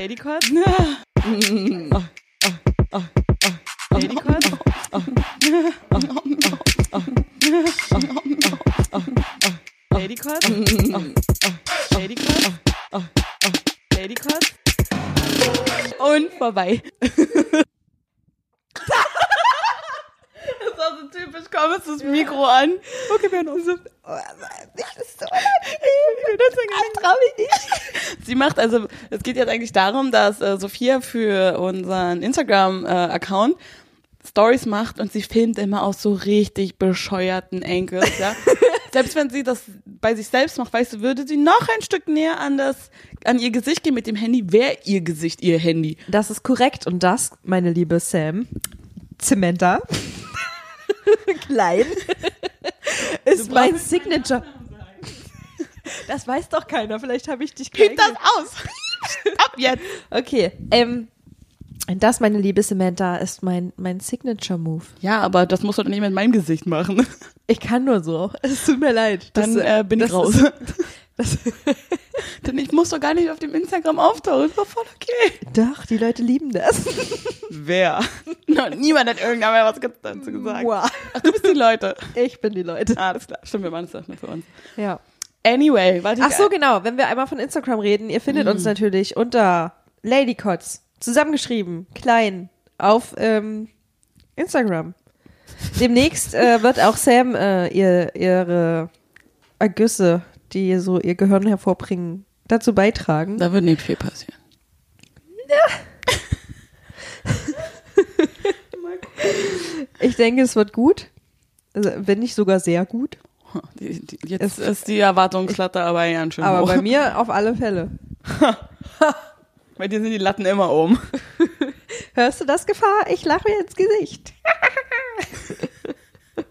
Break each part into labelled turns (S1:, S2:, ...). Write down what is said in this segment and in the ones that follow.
S1: Ladycut? Ladycut? Ladycut? Ladycut? Ladycut? Und vorbei. Das war so typisch, komm jetzt das Mikro an. Okay, wir haben uns so.
S2: Das ist so unangenehm.
S1: Sie macht also, es geht jetzt eigentlich darum, dass äh, Sophia für unseren Instagram-Account Stories macht und sie filmt immer aus so richtig bescheuerten Enkels, ja. Selbst wenn sie das bei sich selbst macht, weißt du, würde sie noch ein Stück näher an das, an ihr Gesicht gehen mit dem Handy, wäre ihr Gesicht ihr Handy.
S2: Das ist korrekt. Und das, meine liebe Sam, Zementa, klein, ist mein Signature. Das weiß doch keiner. Vielleicht habe ich dich
S1: Piep das aus! Ab jetzt!
S2: Okay, ähm, das, meine liebe Samantha, ist mein, mein Signature-Move.
S1: Ja, aber das musst du doch nicht mit meinem Gesicht machen.
S2: Ich kann nur so. Es tut mir leid.
S1: Dann
S2: Das,
S1: äh, bin ich raus.
S2: ist- Das,
S1: Denn ich muss doch gar nicht auf dem Instagram auftauchen. Ist doch voll okay.
S2: doch, die Leute lieben das.
S1: Wer? No, niemand hat irgendwann mal was dazu gesagt.
S2: Wow.
S1: Ach, du bist die Leute.
S2: Ich bin die Leute.
S1: Ah, alles klar. Stimmt, wir machen das nicht für uns.
S2: Ja.
S1: Anyway, warte.
S2: Ach so, genau. Wenn wir einmal von Instagram reden, ihr findet uns natürlich unter Ladycots, zusammengeschrieben, klein, auf ähm, Instagram. Demnächst äh, wird auch Sam äh, ihr, ihre Ergüsse, die so ihr Gehirn hervorbringen, dazu beitragen.
S1: Da wird nicht viel passieren.
S2: Ich denke, es wird gut. Also, wenn nicht sogar sehr gut.
S1: Die, die, jetzt ist die Erwartungsslatte aber ganz schön
S2: Aber
S1: hoch.
S2: bei mir auf alle Fälle.
S1: bei dir sind die Latten immer oben.
S2: Hörst du das, Gefahr? Ich lache mir ins Gesicht.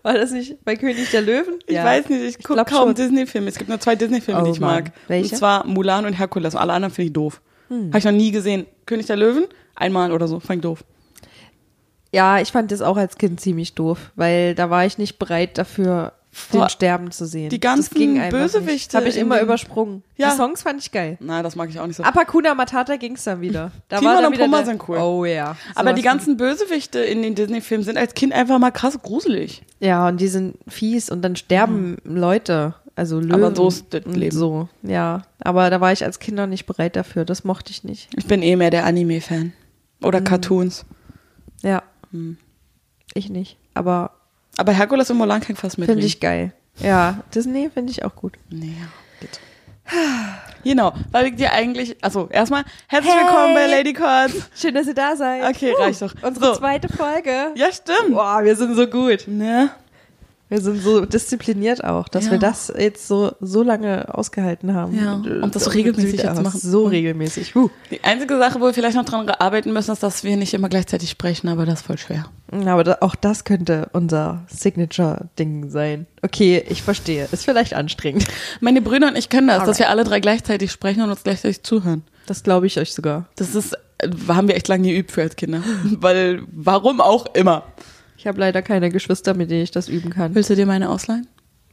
S2: War das nicht bei König der Löwen?
S1: Ich weiß nicht, ich gucke kaum. Disney-Filme. Es gibt nur zwei Disney-Filme, die
S2: Oh
S1: ich
S2: Mann.
S1: mag.
S2: Welche?
S1: Und zwar Mulan und Herkules. Alle anderen finde ich doof. Habe ich noch nie gesehen. König der Löwen? Einmal oder so. Fand ich doof.
S2: Ja, ich fand das auch als Kind ziemlich doof, weil da war ich nicht bereit dafür, den Sterben zu sehen.
S1: die ganzen
S2: ging
S1: Bösewichte.
S2: Habe ich immer übersprungen.
S1: Ja.
S2: Die Songs fand ich geil.
S1: Nein, das mag ich auch nicht so.
S2: Ab Hakuna Matata ging's dann wieder. Da
S1: Timon
S2: dann
S1: und
S2: wieder
S1: Pumba
S2: der-
S1: sind cool.
S2: Oh ja.
S1: aber
S2: Sowas
S1: die ganzen Bösewichte in den Disney-Filmen sind als Kind einfach mal krass gruselig.
S2: Ja, und die sind fies und dann sterben Leute. Also Löwen.
S1: Aber so ist das Leben.
S2: So, ja. Aber da war ich als Kind noch nicht bereit dafür. Das mochte ich nicht.
S1: Ich bin eh mehr der Anime-Fan.
S2: Mhm.
S1: Oder Cartoons.
S2: Ja.
S1: Hm.
S2: Ich nicht. Aber
S1: Aber Herkules und Mulan kann ich fast mit.
S2: finde ich geil. Ja, Disney finde ich auch gut.
S1: Nee, geht. Genau, weil ich dir eigentlich, also erstmal, herzlich
S2: Hey!
S1: willkommen bei Lady Cards.
S2: Schön, dass ihr da seid.
S1: Okay, reicht doch.
S2: Unsere
S1: So.
S2: zweite Folge.
S1: Ja, stimmt.
S2: Boah, wir sind so gut.
S1: Ne?
S2: Wir sind so diszipliniert auch, dass
S1: Ja.
S2: wir das jetzt so, so lange ausgehalten haben.
S1: Ja, und das so regelmäßig jetzt machen.
S2: So regelmäßig. Huh.
S1: Die einzige Sache, wo wir vielleicht noch dran arbeiten müssen, ist, dass wir nicht immer gleichzeitig sprechen, aber das ist voll schwer.
S2: Aber da, auch das könnte unser Signature-Ding sein. Okay, ich verstehe. Ist vielleicht anstrengend.
S1: Meine Brüder und ich können das, dass
S2: Alright.
S1: wir alle drei gleichzeitig sprechen und uns gleichzeitig zuhören.
S2: Das glaube ich euch sogar.
S1: Das ist, äh, haben wir echt lange geübt für als Kinder. Weil, warum auch immer.
S2: Ich habe leider keine Geschwister, mit denen ich das üben kann.
S1: Willst du dir meine ausleihen?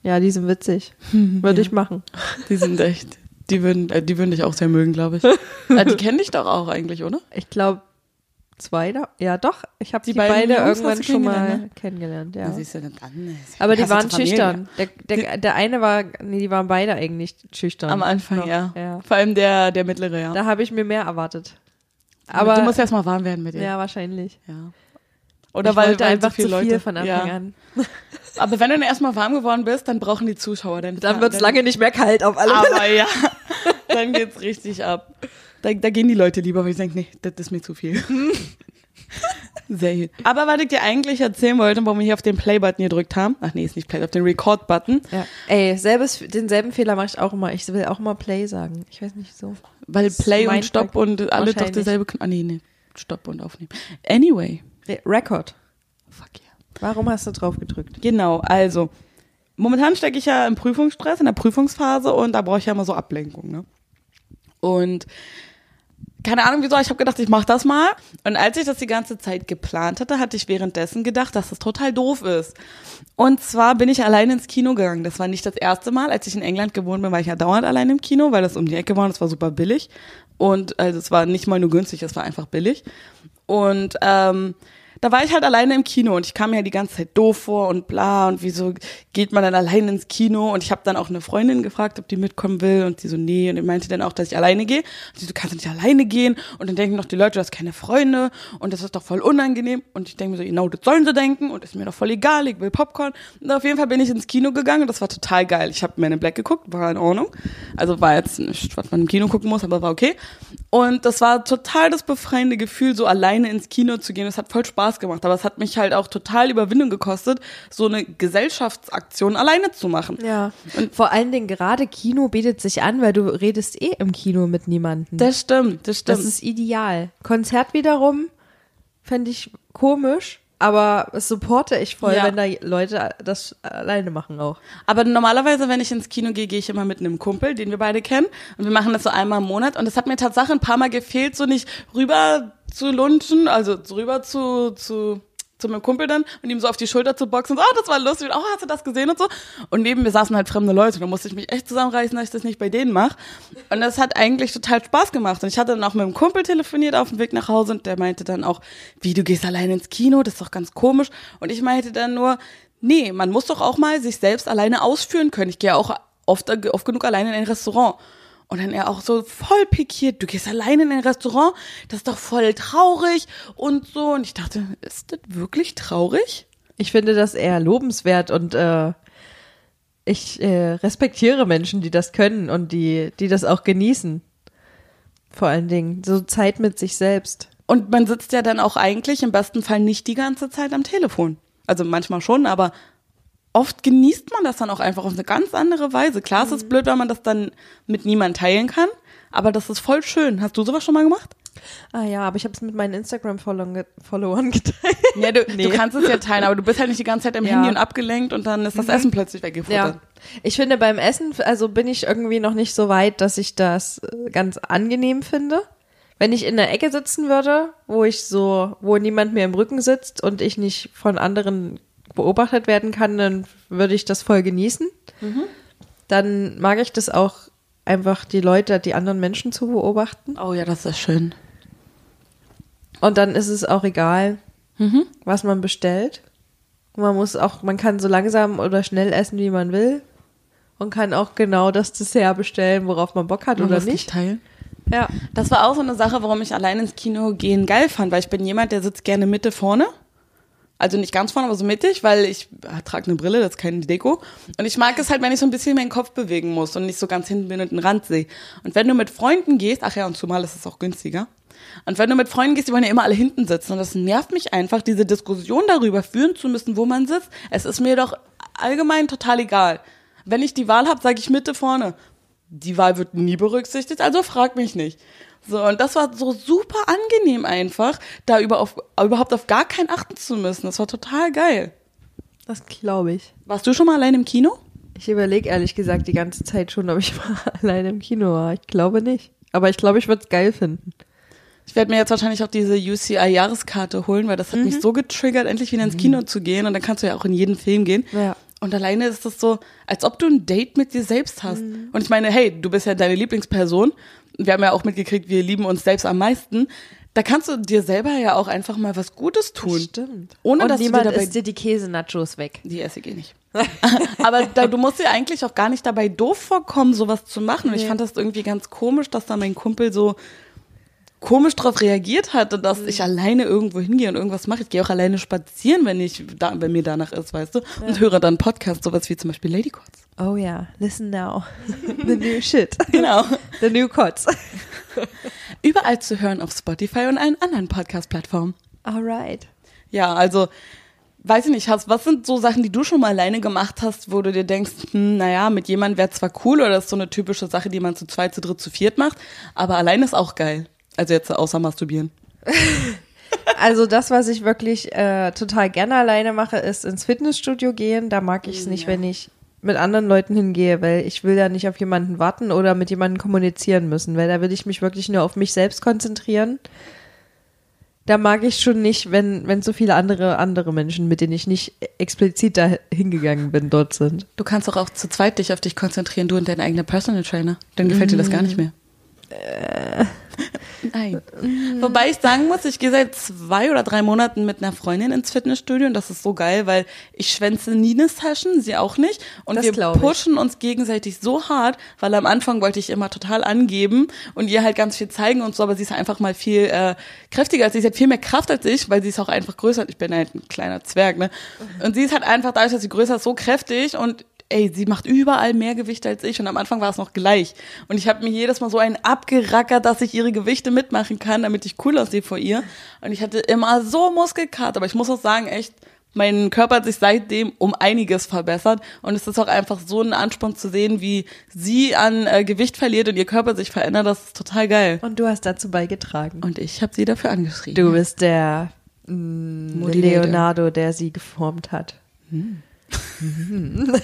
S2: Ja, die sind witzig. Würde ich machen.
S1: Die sind echt, die würden, äh, die würden dich auch sehr mögen, glaube ich. ja, die kennen dich doch auch eigentlich, oder?
S2: Ich glaube, zwei da. Ja, doch. Ich habe
S1: Die
S2: die,
S1: beiden
S2: beide
S1: Jungs
S2: irgendwann schon mal
S1: kennengelernt,
S2: kennengelernt. Ja.
S1: Ja, siehst du, dann, dann
S2: Aber die waren schüchtern. Der, der, der eine war, nee, die waren beide eigentlich schüchtern.
S1: Am Anfang, ja.
S2: ja.
S1: Vor allem der, der mittlere, ja.
S2: Da habe ich mir mehr erwartet.
S1: Aber du musst erst mal warm werden mit dir.
S2: ja, wahrscheinlich.
S1: Ja. Oder
S2: ich
S1: weil, weil
S2: einfach
S1: so viele
S2: zu viel
S1: Leute.
S2: von Anfang
S1: ja.
S2: an.
S1: Aber wenn du dann erstmal warm geworden bist, dann brauchen die Zuschauer dann.
S2: Dann wird's lange nicht mehr kalt auf alle Fälle.
S1: Aber ja, dann geht's richtig ab. Da, da gehen die Leute lieber, weil ich denke, nee, das ist mir zu viel. Sehr gut. Aber was ich dir eigentlich erzählen wollte, warum wir hier auf den Play-Button gedrückt haben. Ach nee, ist nicht Play, auf den Record-Button.
S2: Ja. Ey, selbes, denselben Fehler mache ich auch immer. Ich will auch immer Play sagen. Ich weiß nicht so.
S1: Weil Play und Stopp und alle doch. Kn- Ah nee, nee. Stopp und aufnehmen. Anyway.
S2: Re Record.
S1: Fuck yeah.
S2: Warum hast du drauf gedrückt?
S1: Genau, also. Momentan stecke ich ja im Prüfungsstress, in der Prüfungsphase und da brauche ich ja immer so Ablenkung, ne? Und keine Ahnung wieso, ich habe gedacht, ich mache das mal. Und als ich das die ganze Zeit geplant hatte, hatte ich währenddessen gedacht, dass das total doof ist. Und zwar bin ich allein ins Kino gegangen. Das war nicht das erste Mal. Als ich in England gewohnt bin, war ich ja dauernd allein im Kino, weil das um die Ecke war und es war super billig. Und also es war nicht mal nur günstig, es war einfach billig. Und ähm, da war ich halt alleine im Kino und ich kam mir ja die ganze Zeit doof vor und bla und wieso geht man dann alleine ins Kino und ich habe dann auch eine Freundin gefragt, ob die mitkommen will und die so nee und die meinte dann auch, dass ich alleine gehe. Und sie so, du kannst nicht alleine gehen und dann denken noch die Leute, du hast keine Freunde und das ist doch voll unangenehm und ich denke mir so, genau, das sollen sie denken und ist mir doch voll egal, ich will Popcorn. Und auf jeden Fall bin ich ins Kino gegangen und das war total geil. Ich habe Men in Black geguckt, war in Ordnung. Also war jetzt nicht, was man im Kino gucken muss, aber war okay. Und das war total das befreiende Gefühl, so alleine ins Kino zu gehen. Das hat voll Spaß gemacht, aber es hat mich halt auch total Überwindung gekostet, so eine Gesellschaftsaktion alleine zu machen.
S2: Ja. Und vor allen Dingen gerade Kino bietet sich an, weil du redest eh im Kino mit niemandem.
S1: Das stimmt, das stimmt.
S2: Das ist ideal. Konzert wiederum fände ich komisch, aber es supporte ich voll,
S1: Ja.
S2: wenn da Leute das alleine machen auch.
S1: Aber normalerweise, wenn ich ins Kino gehe, gehe ich immer mit einem Kumpel, den wir beide kennen. Und wir machen das so einmal im Monat. Und es hat mir tatsächlich ein paar Mal gefehlt, so nicht rüber zu lunchen, also rüber zu, zu, zu meinem Kumpel dann und ihm so auf die Schulter zu boxen. So, oh, das war lustig. Oh, hast du das gesehen und so? Und neben mir saßen halt fremde Leute. Da musste ich mich echt zusammenreißen, dass ich das nicht bei denen mache. Und das hat eigentlich total Spaß gemacht. Und ich hatte dann auch mit dem Kumpel telefoniert auf dem Weg nach Hause und der meinte dann auch, wie, du gehst alleine ins Kino? Das ist doch ganz komisch. Und ich meinte dann nur, nee, man muss doch auch mal sich selbst alleine ausführen können. Ich gehe auch oft, oft genug alleine in ein Restaurant. Und dann er auch so voll pikiert, du gehst alleine in ein Restaurant, das ist doch voll traurig und so. Und ich dachte, ist das wirklich traurig?
S2: Ich finde das eher lobenswert und äh, ich äh, respektiere Menschen, die das können und die, die das auch genießen. Vor allen Dingen so Zeit mit sich selbst.
S1: Und man sitzt ja dann auch eigentlich im besten Fall nicht die ganze Zeit am Telefon. Also manchmal schon, aber oft genießt man das dann auch einfach auf eine ganz andere Weise. Klar, es ist blöd, wenn man das dann mit niemandem teilen kann, aber das ist voll schön. Hast du sowas schon mal gemacht?
S2: Ah ja, aber ich habe es mit meinen Instagram-Followern geteilt.
S1: Ja, du,
S2: Nee.
S1: du kannst es ja teilen, aber du bist halt nicht die ganze Zeit im
S2: Ja.
S1: Handy und abgelenkt und dann ist das Essen plötzlich weggefuttert.
S2: Ja. Ich finde beim Essen, also bin ich irgendwie noch nicht so weit, dass ich das äh, ganz angenehm finde. Wenn ich in der Ecke sitzen würde, wo ich so, wo niemand mir im Rücken sitzt und ich nicht von anderen beobachtet werden kann, dann würde ich das voll genießen. Dann mag ich das auch einfach die Leute, die anderen Menschen zu beobachten.
S1: Oh ja, das ist schön.
S2: Und dann ist es auch egal, was man bestellt. Man muss auch, man kann so langsam oder schnell essen, wie man will. Und kann auch genau das Dessert bestellen, worauf man Bock hat
S1: Und
S2: oder nicht.
S1: teilen.
S2: Ja.
S1: Das war auch so eine Sache, warum ich allein ins Kino gehen geil fand, weil ich bin jemand, der sitzt gerne Mitte vorne. Also nicht ganz vorne, aber so mittig, weil ich trage eine Brille, das ist keine Deko. Und ich mag es halt, wenn ich so ein bisschen meinen Kopf bewegen muss und nicht so ganz hinten bin und den Rand sehe. Und wenn du mit Freunden gehst, ach ja, und zumal ist es auch günstiger. Und wenn du mit Freunden gehst, die wollen ja immer alle hinten sitzen. Und das nervt mich einfach, diese Diskussion darüber führen zu müssen, wo man sitzt. Es ist mir doch allgemein total egal. Wenn ich die Wahl habe, sage ich Mitte vorne. Die Wahl wird nie berücksichtigt, also frag mich nicht. So, und das war so super angenehm einfach, da über auf, überhaupt auf gar keinen achten zu müssen. Das war total geil.
S2: Das glaube ich.
S1: Warst du schon mal allein im Kino?
S2: Ich überlege ehrlich gesagt die ganze Zeit schon, ob ich mal alleine im Kino war. Ich glaube nicht. Aber ich glaube, ich würde es geil finden.
S1: Ich werde mir jetzt wahrscheinlich auch diese UCI-Jahreskarte holen, weil das hat mich so getriggert, endlich wieder ins Kino zu gehen. Und dann kannst du ja auch in jeden Film gehen.
S2: Ja.
S1: Und alleine ist das so, als ob du ein Date mit dir selbst hast. Und ich meine, hey, du bist ja deine Lieblingsperson. Wir haben ja auch mitgekriegt, wir lieben uns selbst am meisten. Da kannst du dir selber ja auch einfach mal was Gutes tun.
S2: Stimmt.
S1: Ohne
S2: Und
S1: dass
S2: niemand
S1: du dir dabei
S2: isst dir die Käse-Nachos weg.
S1: Die esse ich eh nicht. Aber da, du musst dir eigentlich auch gar nicht dabei doof vorkommen, sowas zu machen. Und ich
S2: Nee.
S1: fand das irgendwie ganz komisch, dass da mein Kumpel so komisch drauf reagiert hatte, dass ich alleine irgendwo hingehe und irgendwas mache. Ich gehe auch alleine spazieren, wenn ich da, wenn mir danach ist, weißt du, und höre dann Podcasts, sowas wie zum Beispiel Lady Cots.
S2: Oh ja, listen now. The new shit.
S1: Genau.
S2: The new Cots.
S1: Überall zu hören auf Spotify und allen anderen Podcast-Plattformen.
S2: Alright.
S1: Ja, also weiß ich nicht, hast, was sind so Sachen, die du schon mal alleine gemacht hast, wo du dir denkst, hm, naja, mit jemandem wäre zwar cool oder das ist so eine typische Sache, die man zu zweit, zu dritt, zu viert macht, aber allein ist auch geil. Also jetzt außer masturbieren.
S2: Also das, was ich wirklich äh, total gerne alleine mache, ist ins Fitnessstudio gehen. Da mag ich es nicht,
S1: Ja.
S2: wenn ich mit anderen Leuten hingehe, weil ich will ja nicht auf jemanden warten oder mit jemandem kommunizieren müssen, weil da will ich mich wirklich nur auf mich selbst konzentrieren. Da mag ich schon nicht, wenn, wenn so viele andere, andere Menschen, mit denen ich nicht explizit da hingegangen bin, dort sind.
S1: Du kannst doch auch zu zweit dich auf dich konzentrieren, du und dein eigener Personal Trainer. Dann gefällt dir das gar nicht mehr. Nein. Wobei ich sagen muss, ich gehe seit zwei oder drei Monaten mit einer Freundin ins Fitnessstudio und das ist so geil, weil ich schwänze nie eine Session, sie auch nicht. Und
S2: Das
S1: wir
S2: ich.
S1: pushen uns gegenseitig so hart, weil am Anfang wollte ich immer total angeben und ihr halt ganz viel zeigen und so, aber sie ist einfach mal viel äh, kräftiger als ich. Sie hat viel mehr Kraft als ich, weil sie ist auch einfach größer. Ich bin halt ein kleiner Zwerg, ne? Und sie ist halt einfach dadurch, dass sie größer ist, so kräftig und ey, sie macht überall mehr Gewichte als ich und am Anfang war es noch gleich. Und ich habe mir jedes Mal so einen abgerackert, dass ich ihre Gewichte mitmachen kann, damit ich cool aussehe vor ihr. Und ich hatte immer so Muskelkater, aber ich muss auch sagen, echt, mein Körper hat sich seitdem um einiges verbessert und es ist auch einfach so ein Ansporn zu sehen, wie sie an äh, Gewicht verliert und ihr Körper sich verändert, das ist total geil.
S2: Und du hast dazu beigetragen.
S1: Und ich habe sie dafür angeschrieben.
S2: Du bist der mm,
S1: Motivator.
S2: Leonardo, der sie geformt hat.
S1: Ew.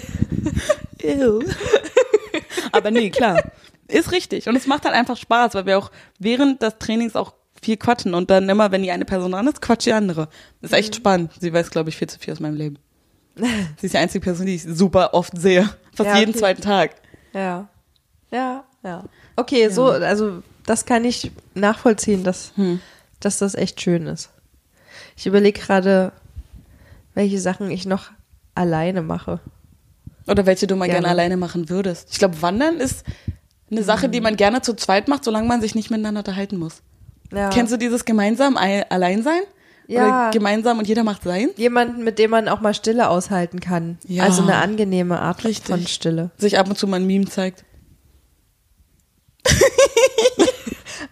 S1: Aber nee, klar. Ist richtig. Und es macht halt einfach Spaß, weil wir auch während des Trainings auch viel quatschen und dann immer, wenn die eine Person dran ist, quatscht die andere. Ist echt spannend. Sie weiß, glaube ich, viel zu viel aus meinem Leben. Sie ist die einzige Person, die ich super oft sehe. Fast
S2: Ja,
S1: jeden
S2: okay.
S1: zweiten Tag.
S2: Ja. Ja, ja. Okay, so, also das kann ich nachvollziehen, dass,
S1: Hm.
S2: dass das echt schön ist. Ich überlege gerade, welche Sachen ich noch alleine mache.
S1: Oder welche du mal gerne,
S2: Gerne.
S1: alleine machen würdest. Ich glaube, Wandern ist eine Sache, die man gerne zu zweit macht, solange man sich nicht miteinander unterhalten muss.
S2: Ja.
S1: Kennst du dieses gemeinsam ei- allein sein?
S2: Ja.
S1: Oder gemeinsam und jeder macht sein?
S2: Jemanden, mit dem man auch mal Stille aushalten kann.
S1: Ja.
S2: Also eine angenehme Art
S1: Richtig.
S2: von Stille.
S1: Sich ab und zu mal ein Meme zeigt.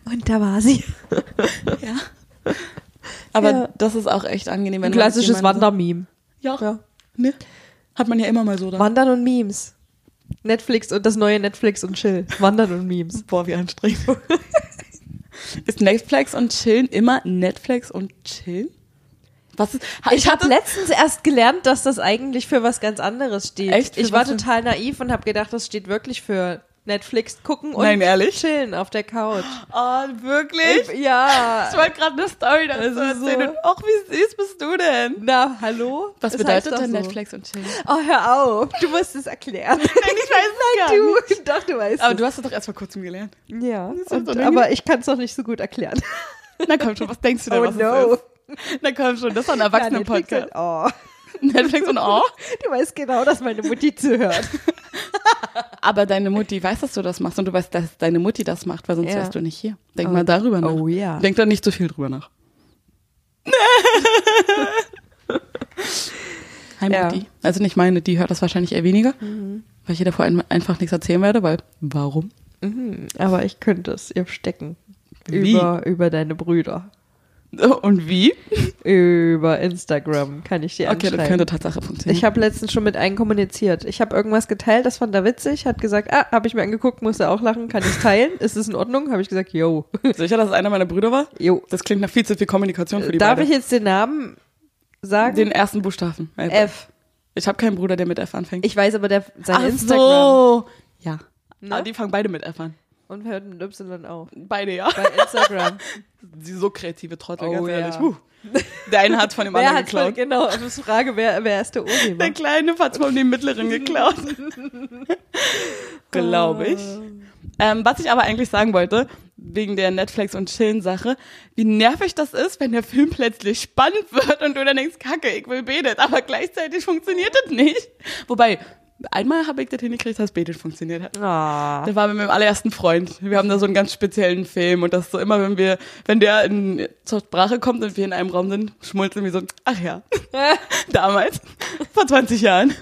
S2: Und da war sie.
S1: Ja. Aber
S2: Ja.
S1: das ist auch echt angenehm.
S2: Ein klassisches Wandermeme.
S1: Ja.
S2: Ja.
S1: Ne? Hat man ja immer mal so da.
S2: Wandern und Memes. Netflix und das neue Netflix und Chill. Wandern und Memes.
S1: Boah, wie anstrengend. ist Netflix und Chillen immer Netflix und Chillen? Was ist?
S2: Ich habe
S1: hatte-
S2: letztens erst gelernt, dass das eigentlich für was ganz anderes steht.
S1: Echt? Für
S2: Ich war total naiv und habe gedacht, das steht wirklich für Netflix gucken und
S1: Nein, ehrlich?
S2: chillen auf der Couch.
S1: Oh, wirklich?
S2: Ich, ja.
S1: Ich wollte gerade eine Story dazu
S2: Das ist
S1: erzählen.
S2: so-
S1: ach, wie süß bist du denn?
S2: Na, hallo?
S1: Was
S2: Das
S1: bedeutet
S2: doch
S1: denn
S2: so.
S1: Netflix und Chillen?
S2: Oh, hör auf. Du musst es erklären.
S1: Nein, ich weiß es gar nicht.
S2: du, doch, du weißt
S1: Aber
S2: es.
S1: du hast es doch erst vor kurzem gelernt.
S2: ja, und,
S1: doch nicht-
S2: aber ich kann es noch nicht so gut erklären.
S1: Na komm schon, was denkst du denn,
S2: Oh
S1: was
S2: no.
S1: es ist? Na komm schon, das ist ein Erwachsenen-Podcast.
S2: Ja, Netflix
S1: Netflix und oh.
S2: und, oh, du weißt genau, dass meine Mutti zuhört.
S1: Aber deine Mutti weiß, dass du das machst und du weißt, dass deine Mutti das macht, weil sonst
S2: Ja.
S1: wärst du nicht hier. Denk
S2: Oh.
S1: mal darüber nach.
S2: Oh ja.
S1: Denk da nicht so viel drüber nach. Hi
S2: Ja.
S1: Mutti. Also nicht meine, die hört das wahrscheinlich eher weniger,
S2: Mhm.
S1: weil ich ihr davor ein- einfach nichts erzählen werde, weil warum?
S2: Mhm, aber ich könnte es ihr stecken.
S1: Wie?
S2: Über, über deine Brüder.
S1: Und wie?
S2: Über Instagram kann ich dir
S1: Okay, das könnte Tatsache funktionieren.
S2: Ich habe letztens schon mit einem kommuniziert. Ich habe irgendwas geteilt, das fand er witzig, hat gesagt, ah, habe ich mir angeguckt, musste auch lachen, kann ich teilen? Ist es in Ordnung? Habe ich gesagt, yo.
S1: Sicher, dass es einer meiner Brüder war?
S2: Jo.
S1: Das klingt nach viel zu viel Kommunikation für die
S2: Darf
S1: beide.
S2: ich jetzt den Namen sagen?
S1: Den ersten Buchstaben.
S2: F.
S1: Ich habe keinen Bruder, der mit F anfängt.
S2: Ich weiß aber der, sein
S1: Ach
S2: Instagram.
S1: so. Ja.
S2: Ne?
S1: Aber die fangen beide mit F an.
S2: Und hört mit Y auch.
S1: Beide, ja.
S2: Bei Instagram.
S1: Die so kreative Trottel,
S2: Oh,
S1: ganz
S2: ja.
S1: ehrlich. Huh. Der eine hat von dem anderen geklaut.
S2: genau, das ist die Frage, wer, wer ist der Urheber?
S1: Der Kleine hat von dem Mittleren geklaut. Glaube ich. Ähm, was ich aber eigentlich sagen wollte, wegen der Netflix- und Chillen-Sache, wie nervig das ist, wenn der Film plötzlich spannend wird und du dann denkst, kacke, ich will betet, aber gleichzeitig funktioniert das nicht. Wobei, einmal habe ich das hingekriegt, dass betet funktioniert hat.
S2: Ah.
S1: Der war mit meinem allerersten Freund. Wir haben da so einen ganz speziellen Film und das ist so immer, wenn wir, wenn der in, zur Sprache kommt und wir in einem Raum sind, schmulzeln wir so, ach ja, damals, vor 20 Jahren.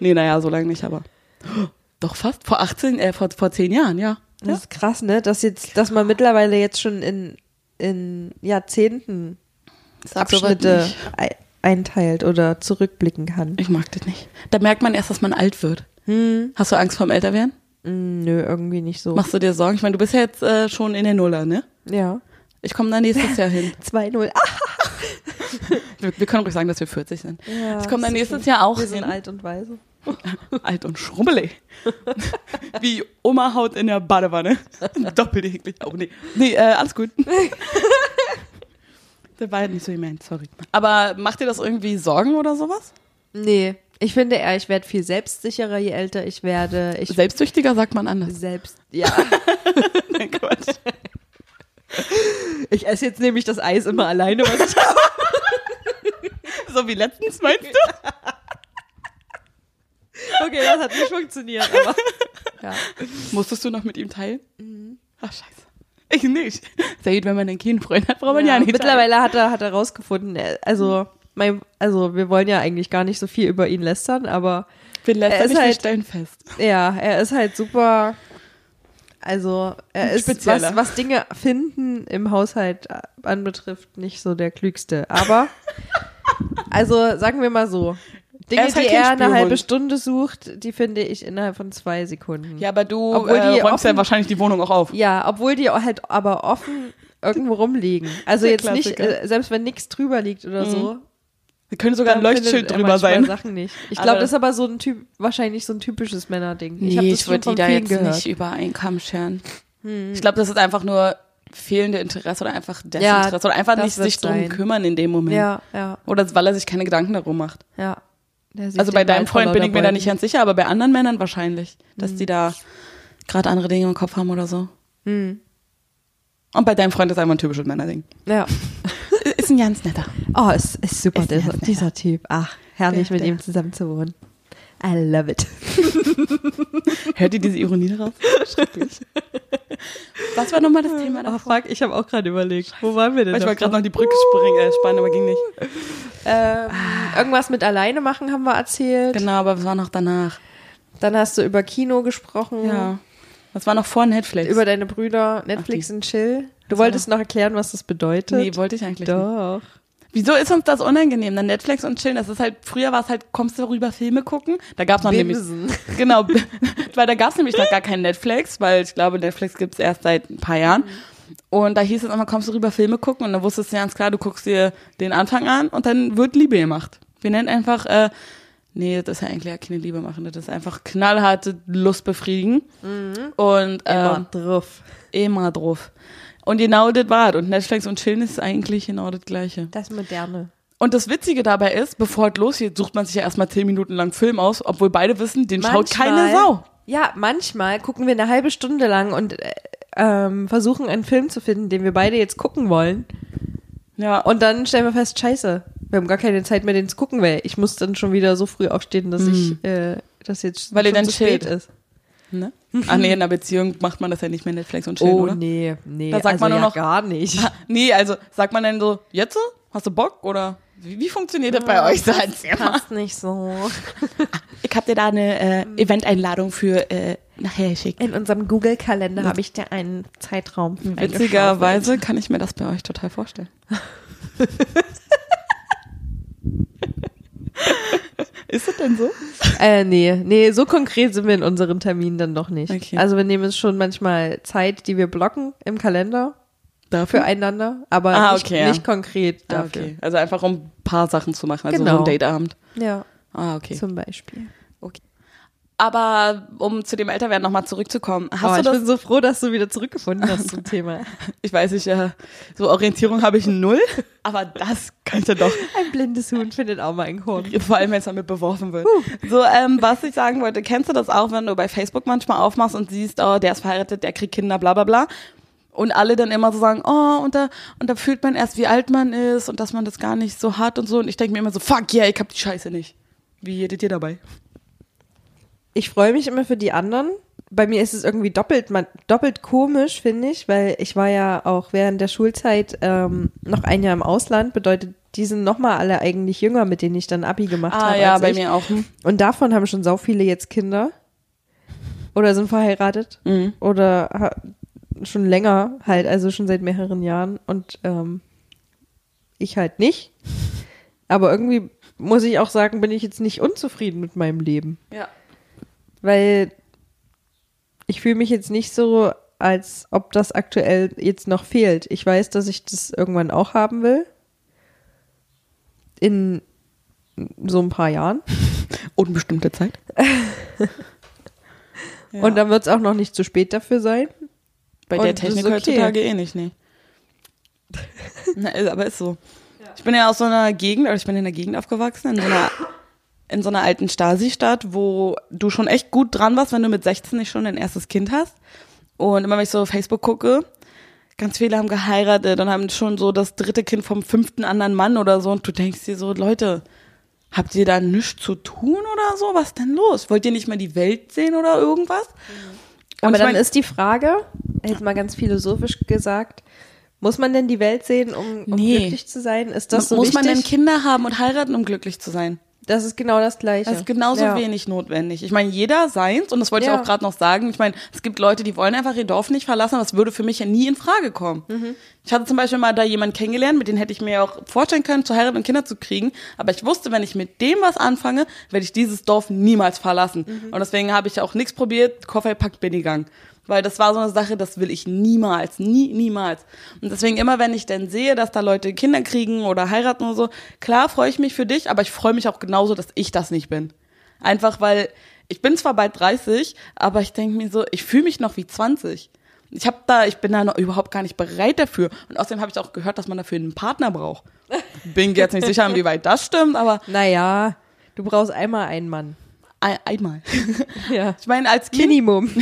S1: Nee, naja, so lange nicht, aber doch fast, vor 18, äh, vor, vor 10 Jahren, ja.
S2: Das ist krass, ne? Dass jetzt, dass man mittlerweile jetzt schon in, in Jahrzehnten Abschnitte einteilt oder zurückblicken kann.
S1: Ich mag das nicht. Da merkt man erst, dass man alt wird. Hast du Angst vorm Älterwerden?
S2: Mm, Nö, irgendwie nicht so.
S1: Machst du dir Sorgen? Ich meine, du bist ja jetzt äh, schon in der Nuller, ne?
S2: Ja.
S1: Ich komme da nächstes Jahr hin.
S2: 2-0. Ah,
S1: Wir, wir können ruhig sagen, dass wir 40 sind.
S2: ja,
S1: ich komme da nächstes. Jahr auch
S2: Wir sind
S1: hin.
S2: alt und weise.
S1: Alt und schrubbelig. Wie Oma haut in der Badewanne. Doppelt eklig. Oh, nee. Nee, äh, alles gut. Der war halt nicht so gemeint, sorry. Aber macht dir das irgendwie Sorgen oder sowas?
S2: Nee, ich finde eher, ich werde viel selbstsicherer, je älter ich werde. Ich
S1: Selbstsüchtiger sagt man anders.
S2: selbst, ja.
S1: Nein, Quatsch.
S2: Ich esse jetzt nämlich das Eis immer alleine, was ich habe.
S1: So wie letztens, meinst du?
S2: Okay, das hat nicht funktioniert, aber. Ja.
S1: Musstest du noch mit ihm teilen? Ach, scheiße. Ich nicht. Said, wenn man einen Kindfreund hat, braucht man ja, nicht
S2: Mittlerweile hat er, hat er rausgefunden, er- also, mein, also, wir wollen ja eigentlich gar nicht so viel über ihn lästern, aber.
S1: Wir lässt
S2: Er ist
S1: nicht, wir
S2: halt-
S1: stellen fest.
S2: ja, er ist halt super. Also, er ist,
S1: Spezieller.
S2: was, was Dinge finden im Haushalt äh, anbetrifft, nicht so der klügste. Aber, also, sagen wir mal so. Dinge,
S1: Er ist halt
S2: die er eine halbe. Stunde sucht, die finde ich innerhalb von zwei Sekunden.
S1: Ja, aber du
S2: Obwohl
S1: äh,
S2: die
S1: räumst ja
S2: offen-
S1: wahrscheinlich die Wohnung auch auf.
S2: Ja, obwohl die halt aber offen irgendwo rumliegen. Also jetzt nicht, äh, selbst wenn nichts drüber liegt oder so.
S1: Da könnte sogar ein Leuchtschild
S2: er
S1: drüber sein.
S2: Sachen nicht. Ich glaube,
S1: das-
S2: ist aber so ein Typ, wahrscheinlich so ein typisches Männerding.
S1: Nee,
S2: hab
S1: ich,
S2: das schon
S1: würde
S2: von
S1: die da jetzt
S2: gehört.
S1: nicht über einen Kamm scheren. Ich glaube, das ist einfach nur fehlende Interesse oder einfach
S2: Ja,
S1: Desinteresse oder einfach nicht sich drum
S2: sein.
S1: kümmern in dem Moment.
S2: Ja, ja,
S1: Oder weil er sich keine Gedanken darum macht.
S2: ja.
S1: Also bei deinem Freund bin ich mir da nicht ganz sicher, aber bei anderen Männern wahrscheinlich, dass
S2: Mhm.
S1: die da gerade andere Dinge im Kopf haben oder so.
S2: Hm.
S1: Und bei deinem Freund ist einfach ein typisches Männerding.
S2: Ja.
S1: Ist ein ganz netter.
S2: Oh, ist, ist super,
S1: Ist
S2: dieser, dieser Typ. Ach, herrlich
S1: Der-
S2: mit
S1: der-
S2: ihm zusammen zu wohnen. I love it.
S1: Hört ihr diese Ironie daraus? Schrecklich. Was war nochmal das Thema
S2: Oh,
S1: davor?
S2: fuck, ich habe auch gerade überlegt. Wo waren wir denn?
S1: Weil ich wollte gerade noch die Brücke springen, äh, spannen, aber ging nicht.
S2: ähm, irgendwas mit alleine machen haben wir erzählt.
S1: Genau, aber was war noch danach?
S2: Dann hast du über Kino gesprochen.
S1: Ja. Was war noch vor Netflix?
S2: Über deine Brüder, Netflix
S1: Ach,
S2: und Chill. Du wolltest noch erklären, was das bedeutet?
S1: nee, wollte ich eigentlich nicht.
S2: Doch.
S1: Wieso ist uns das unangenehm? Dann Netflix und chillen. Das ist halt, früher war es halt, kommst du rüber Filme gucken? Da gab's noch nämlich,
S2: Bimsen.
S1: genau, weil da gab's nämlich noch gar kein Netflix, weil ich glaube, Netflix gibt's erst seit ein paar Jahren. Und da hieß es immer, kommst du rüber Filme gucken? Und dann wusstest du ganz klar, du guckst dir den Anfang an und dann wird Liebe gemacht. Wir nennen einfach, äh, nee, das ist ja eigentlich ja keine Liebe machen, das ist einfach knallharte Lust befriedigen. Und äh,
S2: Immer drauf.
S1: immer drauf. Und genau das war es. Und Netflix und Chillen ist eigentlich genau das Gleiche.
S2: Das Moderne.
S1: Und das Witzige dabei ist, bevor es losgeht, sucht man sich ja erstmal zehn Minuten lang Film aus, obwohl beide wissen, den schaut keine Sau.
S2: Ja, manchmal gucken wir eine halbe Stunde lang und äh, ähm, versuchen einen Film zu finden, den wir beide jetzt gucken wollen.
S1: Ja,
S2: Und dann stellen wir fest, scheiße, wir haben gar keine Zeit mehr, den zu gucken, weil ich muss dann schon wieder so früh aufstehen, dass ich äh, das jetzt
S1: Weil
S2: schon
S1: dann
S2: zu spät ist.
S1: ne? Ach nee, in einer Beziehung macht man das ja nicht mehr Netflix und Chillen,
S2: Oh
S1: oder?
S2: nee, nee,
S1: Da sagt
S2: also
S1: man nur
S2: ja
S1: noch-
S2: gar nicht.
S1: Nee, also sagt man dann so, jetzt so? Hast du Bock? Oder wie, wie funktioniert das bei euch? So, mal.
S2: Passt nicht so.
S1: Ich hab dir da eine äh, Eventeinladung für äh, nachher geschickt.
S2: In unserem Google-Kalender habe ich dir einen Zeitraum.
S1: Witzigerweise kann ich mir das bei euch total vorstellen. Ist es denn so?
S2: Äh, nee, nee, so konkret sind wir in unseren Terminen dann doch nicht.
S1: Okay.
S2: Also wir nehmen uns schon manchmal Zeit, die wir blocken im Kalender
S1: Dafür?
S2: füreinander, aber
S1: Ah,
S2: nicht,
S1: okay, ja.
S2: nicht konkret
S1: Ah,
S2: dafür.
S1: okay. Also einfach um ein paar Sachen zu machen, also so
S2: Genau.
S1: ein Dateabend.
S2: Ja,
S1: Ah, okay.
S2: zum Beispiel.
S1: Aber um zu dem Älterwerden nochmal zurückzukommen, hast
S2: oh,
S1: du
S2: ich
S1: das?
S2: bin so froh, dass du wieder zurückgefunden hast zum Thema.
S1: Ich weiß nicht, äh, so Orientierung habe ich null, aber das könnte doch,
S2: Ein blindes Huhn findet auch mal ein Korn.
S1: vor allem wenn es damit beworfen wird. So, ähm, was ich sagen wollte, kennst du das auch, wenn du bei Facebook manchmal aufmachst und siehst, oh, der ist verheiratet, der kriegt Kinder, bla bla bla. Und alle dann immer so sagen, oh, und da, und da fühlt man erst, wie alt man ist und dass man das gar nicht so hat und so. Und ich denke mir immer so, fuck yeah, ich hab die Scheiße nicht. Wie jedet ihr dabei?
S2: Ich freue mich immer für die anderen. Bei mir ist es irgendwie doppelt, man, doppelt komisch, finde ich, weil ich war ja auch während der Schulzeit ähm, noch ein Jahr im Ausland. Bedeutet, die sind nochmal alle eigentlich jünger, mit denen ich dann Abi gemacht
S1: Ah
S2: habe.
S1: ja,
S2: als
S1: bei
S2: ich.
S1: mir auch. Hm.
S2: Und davon haben schon sau viele jetzt Kinder. Oder sind verheiratet.
S1: Mhm.
S2: Oder schon länger halt, also schon seit mehreren Jahren. Und ähm, ich halt nicht. Aber irgendwie muss ich auch sagen, bin ich jetzt nicht unzufrieden mit meinem Leben.
S1: Ja.
S2: Weil ich fühle mich jetzt nicht so, als ob das aktuell jetzt noch fehlt. Ich weiß, dass ich das irgendwann auch haben will. In so ein paar Jahren.
S1: Unbestimmte Zeit. Ja.
S2: Und dann wird es auch noch nicht zu spät dafür sein.
S1: Bei
S2: Und
S1: der
S2: das
S1: Technik
S2: okay.
S1: heutzutage eh nicht, nee. Na, ist- aber ist so. Ich bin ja aus so einer Gegend, oder ich bin in einer Gegend aufgewachsen, in so einer, in so einer alten Stasi-Stadt, wo du schon echt gut dran warst, wenn du mit 16 nicht schon dein erstes Kind hast. Und immer wenn ich so auf Facebook gucke, ganz viele haben geheiratet und haben schon so das dritte Kind vom fünften anderen Mann oder so. Und du denkst dir so, Leute, habt ihr da nichts zu tun oder so? Was denn los? Wollt ihr nicht mal die Welt sehen oder irgendwas? Und
S2: Aber dann
S1: mein-
S2: ist die Frage, jetzt mal ganz philosophisch gesagt, muss man denn die Welt sehen, um, um
S1: Nee.
S2: glücklich zu sein? Ist das so
S1: muss
S2: wichtig?
S1: man denn Kinder haben und heiraten, um glücklich zu sein?
S2: das ist genau das Gleiche.
S1: Das ist genauso
S2: ja.
S1: wenig notwendig. Ich meine, jeder seins, und das wollte
S2: Ja.
S1: ich auch gerade noch sagen, ich meine, es gibt Leute, die wollen einfach ihr Dorf nicht verlassen, das würde für mich ja nie in Frage kommen.
S2: Mhm.
S1: Ich hatte zum Beispiel mal da jemanden kennengelernt, mit dem hätte ich mir auch vorstellen können, zu heiraten und Kinder zu kriegen, aber ich wusste, wenn ich mit dem was anfange, werde ich dieses Dorf niemals verlassen.
S2: Mhm.
S1: Und deswegen habe ich auch nichts probiert, Koffer gepackt, bin gegangen. Weil das war so eine Sache, das will ich niemals, nie, niemals. Und deswegen immer, wenn ich dann sehe, dass da Leute Kinder kriegen oder heiraten oder so, klar freue ich mich für dich, aber ich freue mich auch genauso, dass ich das nicht bin. Einfach weil ich bin zwar bald 30, aber ich denke mir so, ich fühle mich noch wie 20. Ich habe da, ich bin da noch überhaupt gar nicht bereit dafür. Und außerdem habe ich auch gehört, dass man dafür einen Partner braucht. Bin jetzt nicht sicher, inwieweit das stimmt, aber
S2: Naja, du brauchst einmal einen Mann.
S1: ein, einmal.
S2: Ja.
S1: Ich meine, als Kind
S2: Minimum.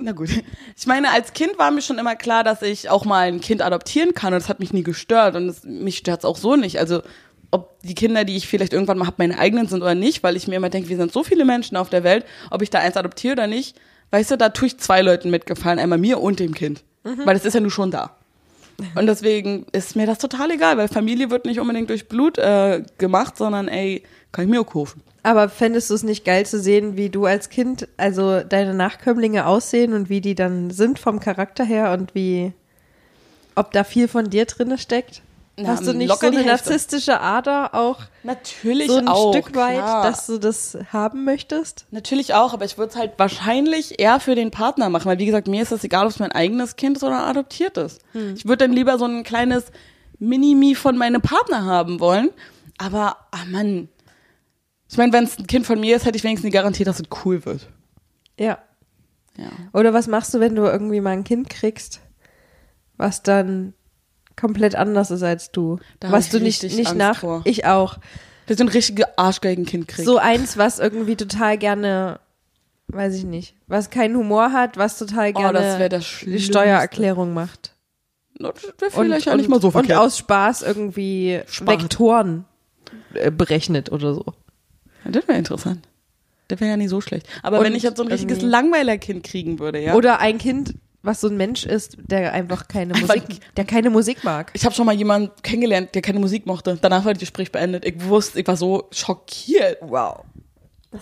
S1: Na gut. Ich meine, als Kind war mir schon immer klar, dass ich auch mal ein Kind adoptieren kann und das hat mich nie gestört und es, mich stört es auch so nicht. Also ob die Kinder, die ich vielleicht irgendwann mal habe, meine eigenen sind oder nicht, weil ich mir immer denke, wir sind so viele Menschen auf der Welt, ob ich da eins adoptiere oder nicht, weißt du, da tue ich zwei Leuten mitgefallen, einmal mir und dem Kind, weil das ist ja nur schon da. Und deswegen ist mir das total egal, weil Familie wird nicht unbedingt durch Blut äh, gemacht, sondern ey, kann ich mir auch kaufen.
S2: Aber fändest du es nicht geil zu sehen, wie du als Kind, also deine Nachkömmlinge aussehen und wie die dann sind vom Charakter her und wie, ob da viel von dir drinne steckt?
S1: Na,
S2: Hast du nicht
S1: locker
S2: so
S1: die
S2: eine narzisstische Ader auch
S1: Natürlich
S2: so ein
S1: auch,
S2: Stück weit,
S1: klar.
S2: dass du das haben möchtest?
S1: Natürlich auch, aber ich würde es halt wahrscheinlich eher für den Partner machen, weil wie gesagt, mir ist es egal, ob es mein eigenes Kind ist oder adoptiertes. Ich würde dann lieber so ein kleines Minimi von meinem Partner haben wollen, aber, ah Mann, ich meine, wenn es ein Kind von mir ist, hätte ich wenigstens die Garantie, dass es cool wird.
S2: Ja.
S1: Ja.
S2: Oder was machst du, wenn du irgendwie mal ein Kind kriegst, was dann komplett anders ist als du?
S1: Da
S2: was du nicht, nicht
S1: Angst
S2: nach.
S1: vor.
S2: Ich auch.
S1: Dass ich ein richtige Arschgeigenkind krieg.
S2: So eins, was irgendwie total gerne, weiß ich nicht, was keinen Humor hat, was total
S1: Oh,
S2: gerne
S1: das
S2: die. Steuererklärung macht.
S1: Das wäre vielleicht ja nicht mal so
S2: und
S1: verkehrt.
S2: aus Spaß irgendwie
S1: Spart.
S2: Vektoren äh, berechnet oder so.
S1: Ja, das wäre interessant. Das wäre ja nicht so schlecht. Aber
S2: Und
S1: wenn ich jetzt so ein richtiges Langweilerkind kriegen würde, ja.
S2: Oder ein Kind, was so ein Mensch ist, der einfach keine
S1: Einfach-
S2: Musik, der keine Musik mag.
S1: Ich habe schon mal jemanden kennengelernt, der keine Musik mochte. Danach war das Gespräch beendet. Ich wusste, ich war so schockiert.
S2: Wow.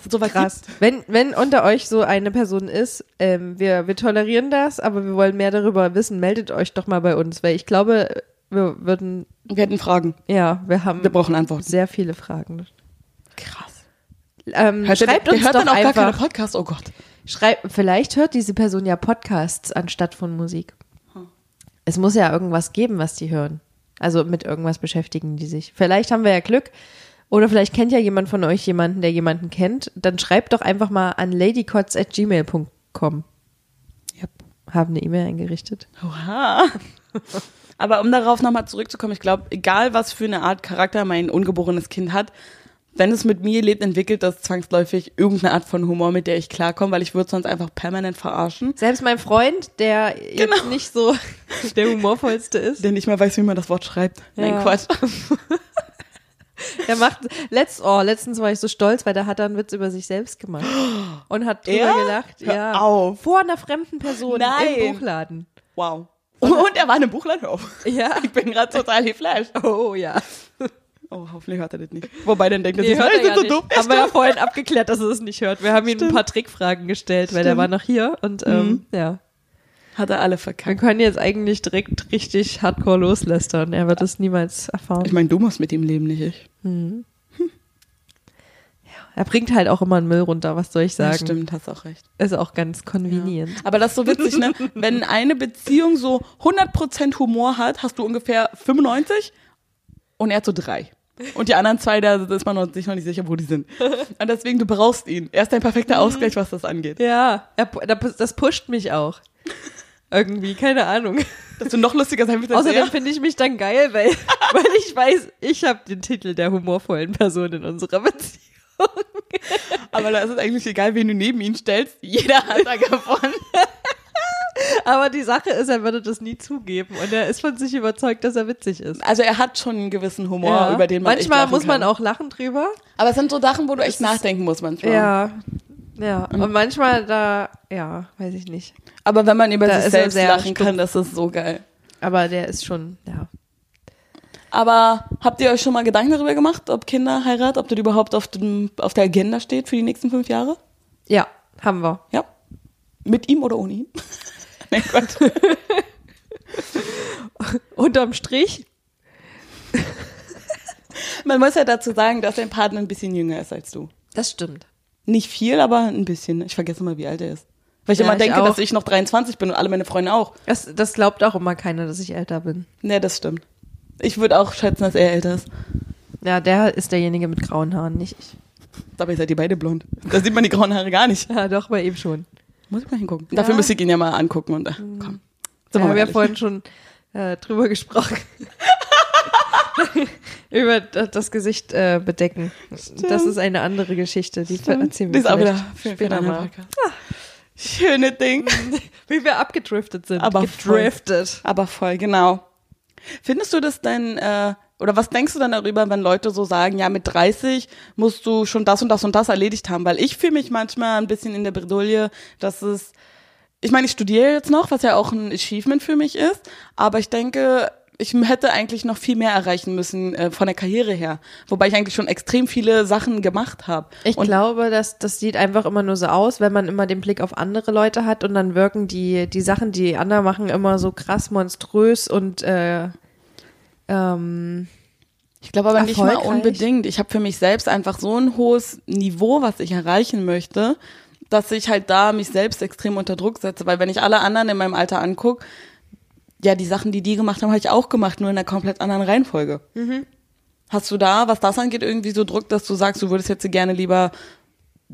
S1: so
S2: Krass. Wenn, wenn unter euch so eine Person ist, ähm, wir, wir tolerieren das, aber wir wollen mehr darüber wissen, meldet euch doch mal bei uns, weil ich glaube, wir würden,
S1: gibt. Wir hätten Fragen.
S2: ja, wir haben
S1: Wir brauchen Antworten.
S2: sehr viele Fragen.
S1: Krass.
S2: Ähm, schreibt
S1: der,
S2: uns
S1: der hört
S2: doch
S1: dann auch gar keine
S2: einfach.
S1: Podcasts. Oh Gott.
S2: Schreib, vielleicht hört diese Person ja Podcasts anstatt von Musik. Es muss ja irgendwas geben, was die hören. Also mit irgendwas beschäftigen die sich. Vielleicht haben wir ja Glück. Oder vielleicht kennt ja jemand von euch jemanden, der jemanden kennt. Dann schreibt doch einfach mal an ladycots.gmail.com.
S1: Yep.
S2: Haben eine E-Mail eingerichtet.
S1: Oha. Aber um darauf nochmal zurückzukommen, ich glaube, egal was für eine Art Charakter mein ungeborenes Kind hat, wenn es mit mir lebt, entwickelt das zwangsläufig irgendeine Art von Humor, mit der ich klarkomme, weil ich würde sonst einfach permanent verarschen,
S2: Selbst mein Freund, der jetzt
S1: Genau.
S2: nicht so der humorvollste ist,
S1: der nicht mal weiß, wie man das Wort schreibt. Nein,
S2: Ja.
S1: Quatsch.
S2: der macht letzt, oh, letztens war ich so stolz, weil der hat da einen Witz über sich selbst gemacht und hat drüber
S1: Er?
S2: gelacht.
S1: Hör
S2: ja.
S1: auf.
S2: Vor einer fremden Person
S1: Nein.
S2: im Buchladen.
S1: Wow. Und er war in einem Buchladen auf.
S2: Ja.
S1: Ich bin gerade total geflasht.
S2: Oh ja.
S1: Oh, hoffentlich hört er das nicht. Wobei, dann denkt er
S2: Nee,
S1: sich,
S2: hört er ja
S1: so
S2: nicht.
S1: dumm.
S2: Haben wir ja vorhin abgeklärt, dass er es nicht hört. Wir haben ihm ein
S1: Stimmt.
S2: paar Trickfragen gestellt, weil der
S1: Stimmt.
S2: war noch hier und ähm, ja.
S1: Hat er alle
S2: Wir
S1: verkackt.
S2: können jetzt eigentlich direkt richtig hardcore loslästern. Er wird es niemals erfahren.
S1: Ich meine, du musst mit ihm leben, nicht ich.
S2: Er bringt halt auch immer einen Müll runter, was soll ich
S1: Ja,
S2: sagen?
S1: stimmt, hast auch recht.
S2: Ist auch ganz convenient.
S1: Aber das ist so witzig, ne? Wenn eine Beziehung so 100% Humor hat, hast du ungefähr 95 und er hat so drei. Und die anderen zwei, da ist man sich noch nicht sicher, wo die sind. Und deswegen, du brauchst ihn. Er ist dein perfekter Ausgleich, was das angeht.
S2: Ja, er, das pusht mich auch. Irgendwie, keine Ahnung.
S1: Dass du noch lustiger sein willst als
S2: Außerdem
S1: er.
S2: finde ich mich dann geil, weil, weil ich weiß, ich habe den Titel der humorvollen Person in unserer Beziehung.
S1: Aber da ist es eigentlich egal, wen du neben ihn stellst. Jeder hat da gewonnen.
S2: Aber die Sache ist, er würde das nie zugeben und er ist von sich überzeugt, dass er witzig ist.
S1: Also er hat schon einen gewissen Humor, über den man
S2: Manchmal muss man auch lachen drüber.
S1: Aber es sind so Sachen, wo du echt nachdenken musst manchmal.
S2: Ja. Ja. Und manchmal da, ja, weiß ich nicht.
S1: Aber wenn man über
S2: Da
S1: sich selbst lachen
S2: stumpf.
S1: kann, das ist so geil.
S2: Aber der ist schon, ja.
S1: Aber habt ihr euch schon mal Gedanken darüber gemacht, ob Kinderheirat, ob das überhaupt auf, dem, auf der Agenda steht für die nächsten fünf Jahre?
S2: Ja, haben wir.
S1: Ja. Mit ihm oder ohne ihn? Nein, Gott.
S2: Unterm Strich.
S1: Man muss ja dazu sagen, dass dein Partner ein bisschen jünger ist als du.
S2: Das stimmt.
S1: Nicht viel, aber ein bisschen. Ich vergesse mal, wie alt er ist. Weil ich
S2: Ja,
S1: immer
S2: ich
S1: denke,
S2: auch.
S1: dass ich noch 23 bin und alle meine Freunde auch.
S2: Das, das glaubt auch immer keiner, dass ich älter bin.
S1: Ne, das stimmt. Ich würde auch schätzen, dass er älter ist.
S2: Ja, der ist derjenige mit grauen Haaren, nicht ich.
S1: Dabei seid ihr beide blond. Da sieht man die grauen Haare gar nicht.
S2: Ja, doch, bei ihm schon.
S1: Muss ich mal hingucken.
S2: Ja.
S1: Dafür müsst ihr ihn ja mal angucken und äh, komm. Sind
S2: Ja, wir haben
S1: ehrlich.
S2: vorhin schon äh, drüber gesprochen. Über da- das Gesicht äh, bedecken. Das ist eine andere Geschichte, die ver- erzählen wir
S1: Das ist auch wieder für, für
S2: später
S1: einen
S2: mal.
S1: Podcast. Schöne Ding.
S2: Wie wir abgedriftet sind.
S1: Aber voll.
S2: gedriftet.
S1: Aber voll, genau. Findest du das denn, äh, oder was denkst du dann darüber, wenn Leute so sagen, ja, mit 30 musst du schon das und das und das erledigt haben? Weil ich fühle mich manchmal ein bisschen in der Bredouille, dass es, ich meine, ich studiere jetzt noch, was ja auch ein Achievement für mich ist, aber ich denke, ich hätte eigentlich noch viel mehr erreichen müssen äh, von der Karriere her. Wobei ich eigentlich schon extrem viele Sachen gemacht habe.
S2: Ich
S1: Und
S2: glaube, dass das sieht einfach immer nur so aus, wenn man immer den Blick auf andere Leute hat und dann wirken die, die Sachen, die andere machen, immer so krass monströs und äh, ähm,
S1: Ich glaube aber nicht mal unbedingt. Ich habe für mich selbst einfach so ein hohes Niveau, was ich erreichen möchte, dass ich halt da mich selbst extrem unter Druck setze. Weil wenn ich alle anderen in meinem Alter angucke, ja, die Sachen, die die gemacht haben, habe ich auch gemacht, nur in einer komplett anderen Reihenfolge. Hast du da, was das angeht, irgendwie so Druck, dass du sagst, du würdest jetzt gerne lieber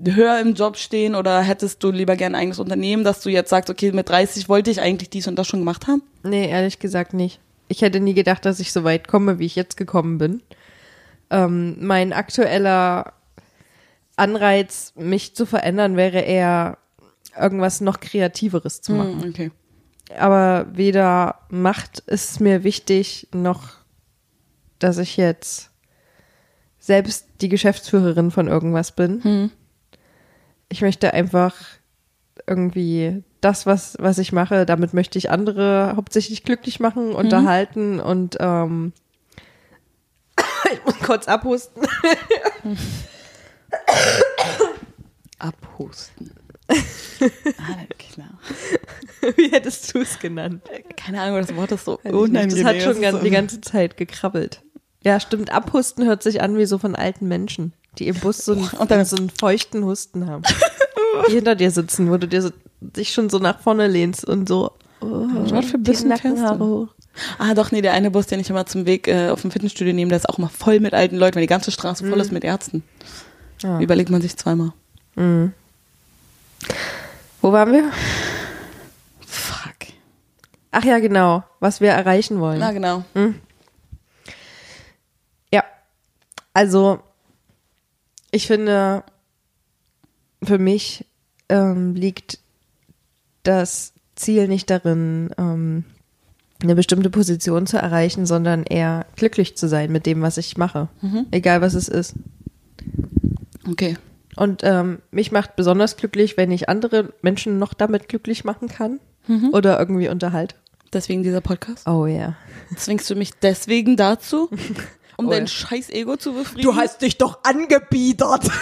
S1: höher im Job stehen oder hättest du lieber gerne ein eigenes Unternehmen, dass du jetzt sagst, okay, mit 30 wollte ich eigentlich dies und das schon gemacht haben?
S2: nee, ehrlich gesagt nicht. Ich hätte nie gedacht, dass ich so weit komme, wie ich jetzt gekommen bin. Ähm, mein aktueller Anreiz, mich zu verändern, wäre eher irgendwas noch Kreativeres zu machen.
S1: Hm, okay.
S2: aber weder Macht ist mir wichtig, noch dass ich jetzt selbst die Geschäftsführerin von irgendwas bin.
S1: Hm.
S2: Ich möchte einfach irgendwie das, was, was ich mache, damit möchte ich andere hauptsächlich glücklich machen, unterhalten und ähm, ich muss kurz abhusten.
S1: Abhusten. ah, klar.
S2: Wie hättest du es genannt?
S1: Keine Ahnung, das Wort ist so unangenehm.
S2: Das hat schon ganz, die ganze Zeit gekrabbelt. Ja, stimmt. Abhusten hört sich an wie so von alten Menschen, die im Bus so einen,
S1: Und dann-
S2: so einen feuchten Husten haben. die hinter dir sitzen, wo du dir so, dich schon so nach vorne lehnst und so. Oh,
S1: Was für
S2: die
S1: Bissen. Ah, doch, nee, der eine Bus, den ich immer zum Weg äh, auf dem Fitnessstudio nehme, der ist auch mal voll mit alten Leuten, weil die ganze Straße voll ist mit Ärzten.
S2: Ja.
S1: Überlegt man sich zweimal.
S2: Wo waren wir?
S1: Fuck.
S2: Ach ja, genau. Was wir erreichen wollen.
S1: Na, genau.
S2: Ja. Also, ich finde, für mich ähm, liegt das Ziel nicht darin, ähm, eine bestimmte Position zu erreichen, sondern eher glücklich zu sein mit dem, was ich mache. Egal was es ist.
S1: Okay.
S2: Und ähm, mich macht besonders glücklich, wenn ich andere Menschen noch damit glücklich machen kann oder irgendwie unterhalte.
S1: Deswegen dieser Podcast.
S2: Oh ja.
S1: Zwingst du mich deswegen dazu, um
S2: Oh
S1: dein
S2: ja.
S1: scheiß Ego zu befriedigen?
S2: dich doch angebiedert.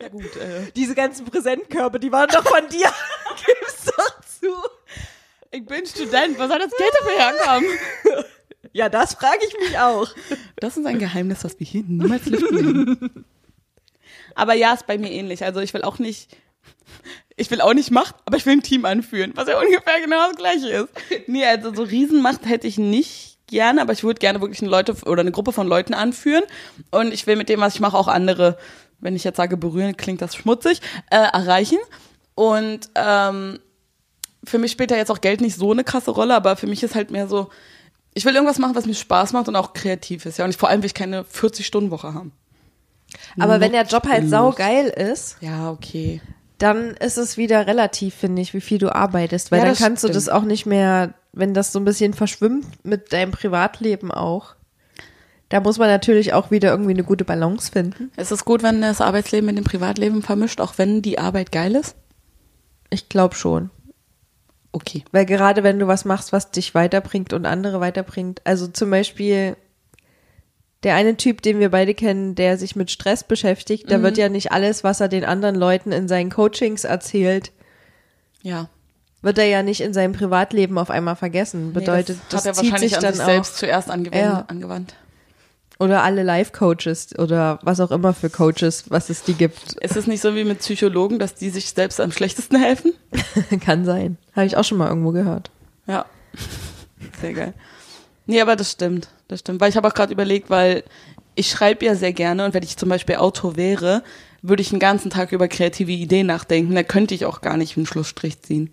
S1: ja gut. Äh,
S2: Diese ganzen Präsentkörbe, die waren doch von dir. Gib's doch zu.
S1: ich bin Student. Was soll das Geld dafür herkommen?
S2: Ja, das frage ich mich auch.
S1: Das ist ein Geheimnis, was wir hier niemals lüften werden. Aber ja, ist bei mir ähnlich. Also ich will auch nicht, ich will auch nicht Macht, aber ich will ein Team anführen, was ja ungefähr genau das gleiche ist. Nee, also so Riesenmacht hätte ich nicht gerne, aber ich würde gerne wirklich eine Leute oder eine Gruppe von Leuten anführen. Und ich will mit dem, was ich mache, auch andere, wenn ich jetzt sage berühren, klingt das schmutzig, äh, erreichen. Und ähm, für mich spielt da jetzt auch Geld nicht so eine krasse Rolle, aber für mich ist halt mehr so, ich will irgendwas machen, was mir Spaß macht und auch kreativ ist, ja. Und ich, vor allem will ich keine 40-Stunden-Woche haben.
S2: Aber wenn der Job halt
S1: Nutzlos.
S2: saugeil ist,
S1: Ja, okay.
S2: dann ist es wieder relativ, finde ich, wie viel du arbeitest, weil
S1: Ja,
S2: dann kannst du
S1: stimmt.
S2: das auch nicht mehr, wenn das so ein bisschen verschwimmt mit deinem Privatleben auch. Da muss man natürlich auch wieder irgendwie eine gute Balance finden.
S1: Es ist gut, wenn das Arbeitsleben mit dem Privatleben vermischt, auch wenn die Arbeit geil ist.
S2: Ich glaube schon.
S1: Okay.
S2: Weil gerade wenn du was machst, was dich weiterbringt und andere weiterbringt, also zum Beispiel der eine Typ, den wir beide kennen, der sich mit Stress beschäftigt, da wird ja nicht alles, was er den anderen Leuten in seinen Coachings erzählt,
S1: Ja.
S2: wird er ja nicht in seinem Privatleben auf einmal vergessen. Bedeutet,
S1: nee,
S2: das,
S1: das, hat er
S2: zieht
S1: wahrscheinlich
S2: sich
S1: an
S2: dann
S1: sich
S2: auch.
S1: selbst zuerst angewendet,
S2: Ja.
S1: angewandt.
S2: Oder alle Life-Coaches oder was auch immer für Coaches, was es die gibt.
S1: Ist es nicht so wie mit Psychologen, dass die sich selbst am schlechtesten helfen?
S2: Kann sein. Habe ich auch schon mal irgendwo gehört.
S1: Ja. Sehr geil. Nee, aber das stimmt. Das stimmt. Weil ich habe auch gerade überlegt, weil ich schreibe ja sehr gerne und wenn ich zum Beispiel Autor wäre, würde ich den ganzen Tag über kreative Ideen nachdenken. Da könnte ich auch gar nicht einen Schlussstrich ziehen.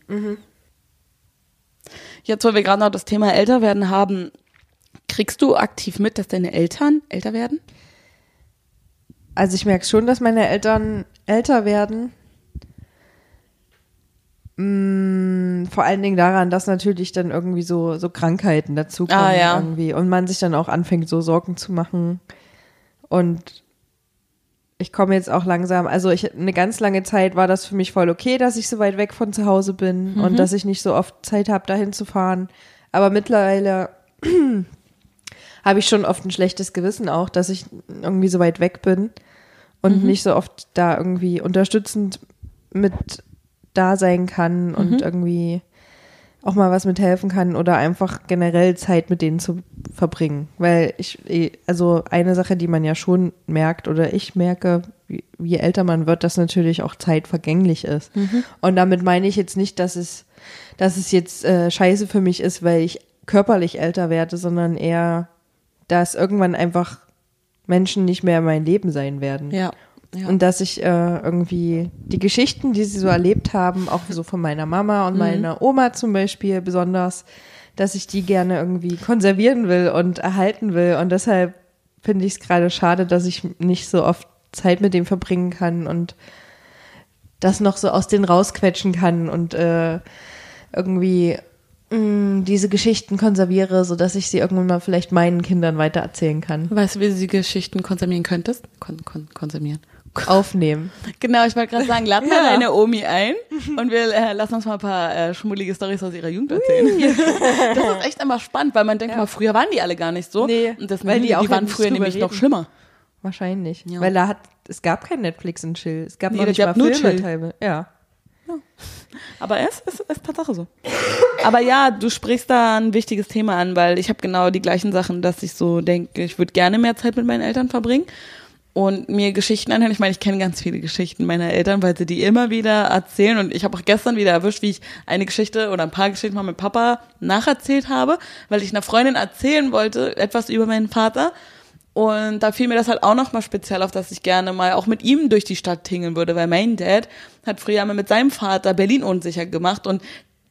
S1: Jetzt, wo wir gerade noch das Thema älter werden haben, kriegst du aktiv mit, dass deine Eltern älter werden?
S2: Also ich merke schon, dass meine Eltern älter werden. Mm, vor allen Dingen daran, dass natürlich dann irgendwie so, so Krankheiten dazukommen
S1: Ah, ja.
S2: irgendwie und man sich dann auch anfängt, so Sorgen zu machen. Und ich komme jetzt auch langsam, also ich eine ganz lange Zeit war das für mich voll okay, dass ich so weit weg von zu Hause bin
S1: Mhm.
S2: und dass ich nicht so oft Zeit habe, dahin zu fahren. Aber mittlerweile habe ich schon oft ein schlechtes Gewissen auch, dass ich irgendwie so weit weg bin und
S1: Mhm.
S2: nicht so oft da irgendwie unterstützend mit da sein kann und
S1: Mhm.
S2: irgendwie auch mal was mithelfen kann oder einfach generell Zeit mit denen zu verbringen. Weil ich, eh, also eine Sache, die man ja schon merkt oder ich merke, wie- je älter man wird, dass natürlich auch Zeit vergänglich ist. Und damit meine ich jetzt nicht, dass es, dass es jetzt äh, scheiße für mich ist, weil ich körperlich älter werde, sondern eher, dass irgendwann einfach Menschen nicht mehr mein Leben sein werden.
S1: Ja. ja.
S2: Und dass ich äh, irgendwie die Geschichten, die sie so erlebt haben, auch so von meiner Mama
S1: Mhm.
S2: und meiner Oma zum Beispiel besonders, dass ich die gerne irgendwie konservieren will und erhalten will. Und deshalb finde ich es gerade schade, dass ich nicht so oft Zeit mit dem verbringen kann und das noch so aus denen rausquetschen kann und äh, irgendwie mh, diese Geschichten konserviere, sodass ich sie irgendwann mal vielleicht meinen Kindern weitererzählen kann.
S1: weißt du, wie du die Geschichten konsumieren könntest? Kon kon konsumieren.
S2: Aufnehmen.
S1: Genau, ich wollte gerade sagen, lad mal
S2: Ja.
S1: deine Omi ein und wir äh, lassen uns mal ein paar äh, schmuddelige Storys aus ihrer Jugend erzählen. das ist echt immer spannend, weil man denkt mal, früher waren die alle gar nicht so.
S2: Nee,
S1: und das,
S2: weil die auch
S1: die waren früher nämlich noch
S2: reden.
S1: schlimmer.
S2: Wahrscheinlich.
S1: Ja.
S2: Weil da hat, es gab kein Netflix und Chill. Es gab
S1: Nee,
S2: noch nicht mal
S1: habt nur
S2: Filme
S1: Chill.
S2: teilweise. Ja.
S1: Aber es ist, ist Tatsache so. Aber ja, du sprichst da ein wichtiges Thema an, weil ich habe genau die gleichen Sachen, dass ich so denke, ich würde gerne mehr Zeit mit meinen Eltern verbringen und mir Geschichten anhören. Ich meine, ich kenne ganz viele Geschichten meiner Eltern, weil sie die immer wieder erzählen. Und ich habe auch gestern wieder erwischt, wie ich eine Geschichte oder ein paar Geschichten mal mit Papa nacherzählt habe, weil ich einer Freundin erzählen wollte, etwas über meinen Vater. Und da fiel mir das halt auch nochmal speziell auf, dass ich gerne mal auch mit ihm durch die Stadt tingeln würde, weil mein Dad hat früher mal mit seinem Vater Berlin unsicher gemacht und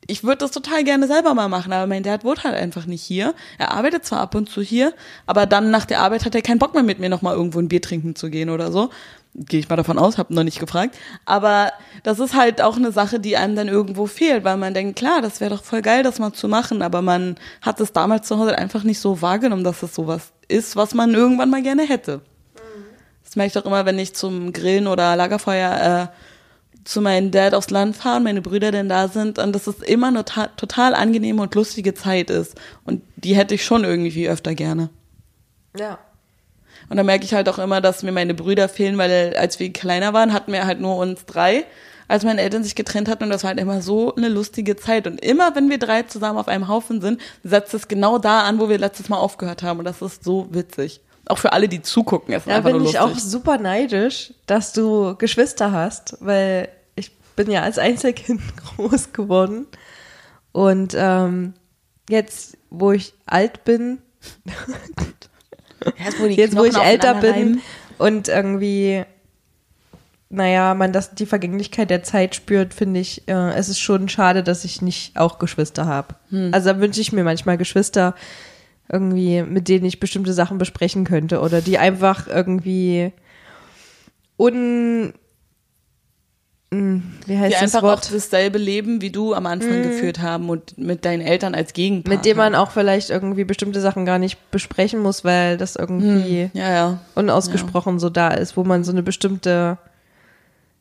S1: ich würde das total gerne selber mal machen, aber mein Dad wohnt halt einfach nicht hier. Er arbeitet zwar ab und zu hier, aber dann nach der Arbeit hat er keinen Bock mehr mit mir nochmal irgendwo ein Bier trinken zu gehen oder so. Gehe ich mal davon aus, habe noch nicht gefragt. Aber das ist halt auch eine Sache, die einem dann irgendwo fehlt, weil man denkt, klar, das wäre doch voll geil, das mal zu machen, aber man hat es damals zu Hause einfach nicht so wahrgenommen, dass es sowas ist, was man irgendwann mal gerne hätte. Das merke ich doch immer, wenn ich zum Grillen oder Lagerfeuer äh, zu meinem Dad aufs Land fahre und meine Brüder denn da sind und dass es immer eine ta- total angenehme und lustige Zeit ist. Und die hätte ich schon irgendwie öfter gerne.
S2: Ja.
S1: Und da merke ich halt auch immer, dass mir meine Brüder fehlen, weil als wir kleiner waren, hatten wir halt nur uns drei, als meine Eltern sich getrennt hatten und das war halt immer so eine lustige Zeit. Und immer, wenn wir drei zusammen auf einem Haufen sind, setzt es genau da an, wo wir letztes Mal aufgehört haben. Und das ist so witzig. Auch für alle, die zugucken, ist
S2: Da
S1: einfach
S2: bin
S1: nur
S2: ich
S1: lustig.
S2: auch super neidisch, dass du Geschwister hast, weil ich bin ja als Einzelkind groß geworden. Und ähm, jetzt, wo ich alt bin,
S1: Jetzt, wo,
S2: jetzt wo ich älter bin und irgendwie, naja, man das die Vergänglichkeit der Zeit spürt, finde ich, äh, es ist schon schade, dass ich nicht auch Geschwister habe.
S1: Hm.
S2: Also da wünsche ich mir manchmal Geschwister irgendwie, mit denen ich bestimmte Sachen besprechen könnte oder die einfach irgendwie un wie heißt
S1: Die
S2: das
S1: einfach auch
S2: Wort?
S1: dasselbe Leben wie du am Anfang geführt haben und mit deinen Eltern als Gegenpart.
S2: Mit dem man auch vielleicht irgendwie bestimmte Sachen gar nicht besprechen muss, weil das irgendwie
S1: Ja, ja.
S2: unausgesprochen so da ist, wo man so eine bestimmte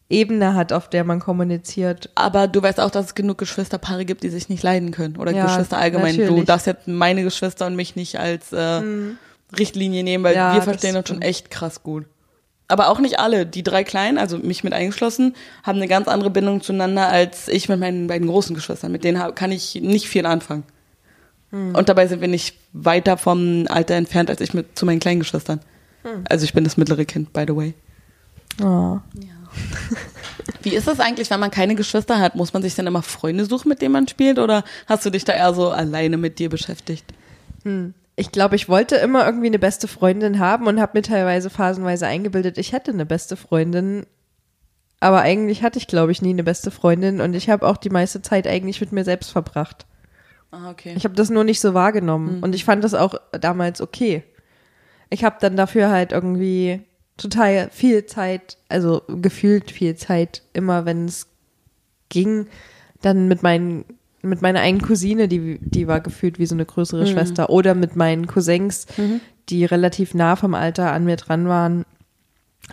S2: Ebene hat, auf der man kommuniziert.
S1: Aber du weißt auch, dass es genug Geschwisterpaare gibt, die sich nicht leiden können. Oder
S2: Ja,
S1: Geschwister allgemein. Du
S2: natürlich.
S1: darfst jetzt meine Geschwister und mich nicht als äh, Richtlinie nehmen, weil
S2: Ja,
S1: wir verstehen uns schon echt krass gut. Aber auch nicht alle. Die drei Kleinen, also mich mit eingeschlossen, haben eine ganz andere Bindung zueinander als ich mit meinen beiden großen Geschwistern. Mit denen kann ich nicht viel anfangen.
S2: Hm.
S1: Und dabei sind wir nicht weiter vom Alter entfernt als ich mit zu meinen kleinen Geschwistern.
S2: Hm.
S1: Also ich bin das mittlere Kind, by the way.
S2: Oh.
S1: Wie ist das eigentlich, wenn man keine Geschwister hat? Muss man sich dann immer Freunde suchen, mit denen man spielt? Oder hast du dich da eher so alleine mit dir beschäftigt?
S2: Ich glaube, ich wollte immer irgendwie eine beste Freundin haben und habe mir teilweise phasenweise eingebildet, ich hätte eine beste Freundin. Aber eigentlich hatte ich, glaube ich, nie eine beste Freundin und ich habe auch die meiste Zeit eigentlich mit mir selbst verbracht.
S1: Ah, okay.
S2: Ich habe das nur nicht so wahrgenommen und ich fand das auch damals okay. Ich habe dann dafür halt irgendwie total viel Zeit, also gefühlt viel Zeit, immer wenn es ging, dann mit meinen mit meiner einen Cousine, die die war gefühlt wie so eine größere Schwester oder mit meinen Cousins, die relativ nah vom Alter an mir dran waren,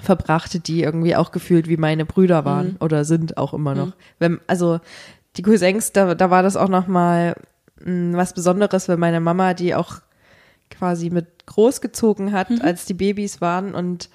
S2: verbrachte, die irgendwie auch gefühlt wie meine Brüder waren oder sind auch immer noch. Wenn, also die Cousins, da, da war das auch noch mal mh, was Besonderes, weil meine Mama die auch quasi mit großgezogen hat, als die Babys waren und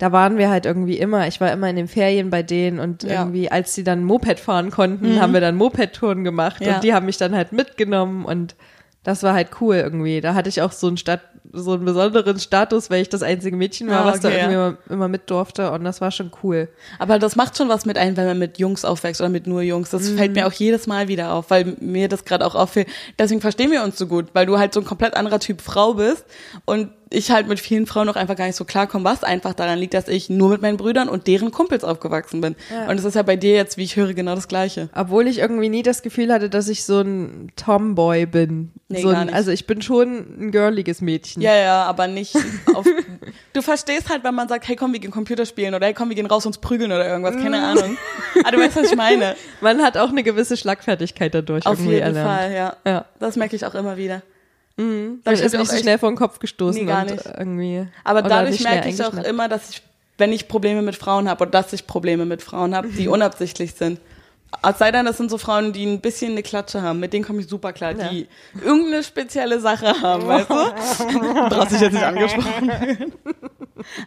S2: da waren wir halt irgendwie immer. Ich war immer in den Ferien bei denen und
S1: Ja.
S2: irgendwie, als sie dann Moped fahren konnten, haben wir dann Moped-Touren gemacht
S1: Ja.
S2: und die haben mich dann halt mitgenommen und das war halt cool irgendwie. Da hatte ich auch so einen, Stat so einen besonderen Status, weil ich das einzige Mädchen war,
S1: Ah,
S2: was da
S1: okay,
S2: irgendwie
S1: ja.
S2: immer, immer mit durfte und das war schon cool.
S1: Aber das macht schon was mit ein, wenn man mit Jungs aufwächst oder mit nur Jungs. Das fällt mir auch jedes Mal wieder auf, weil mir das gerade auch auffällt. Deswegen verstehen wir uns so gut, weil du halt so ein komplett anderer Typ Frau bist und ich halt mit vielen Frauen noch einfach gar nicht so klarkomme, was einfach daran liegt, dass ich nur mit meinen Brüdern und deren Kumpels aufgewachsen bin.
S2: Ja.
S1: Und es ist ja bei dir jetzt, wie ich höre, genau das Gleiche.
S2: Obwohl ich irgendwie nie das Gefühl hatte, dass ich so ein Tomboy bin.
S1: Nee,
S2: so
S1: gar
S2: ein,
S1: nicht.
S2: also ich bin schon ein girliges Mädchen.
S1: Ja, ja, aber nicht auf. Du verstehst halt, wenn man sagt, hey komm, wir gehen Computer spielen oder hey komm, wir gehen raus uns prügeln oder irgendwas, keine Ahnung. Aber du weißt, was ich meine.
S2: Man hat auch eine gewisse Schlagfertigkeit dadurch
S1: Auf
S2: irgendwie
S1: jeden
S2: erlernt.
S1: Fall, ja.
S2: Ja.
S1: Das merke ich auch immer wieder.
S2: Man
S1: Dadurch
S2: ist
S1: mir
S2: nicht
S1: auch
S2: so
S1: echt-
S2: schnell vor den Kopf gestoßen
S1: Nee, gar
S2: und
S1: nicht.
S2: irgendwie.
S1: Aber dadurch merke ich auch immer, dass ich, wenn ich Probleme mit Frauen habe oder dass ich Probleme mit Frauen habe, die unabsichtlich sind. Es sei denn, das sind so Frauen, die ein bisschen eine Klatsche haben, mit denen komme ich super klar, die irgendeine spezielle Sache haben, weißt du? Brauchst dich jetzt nicht angesprochen.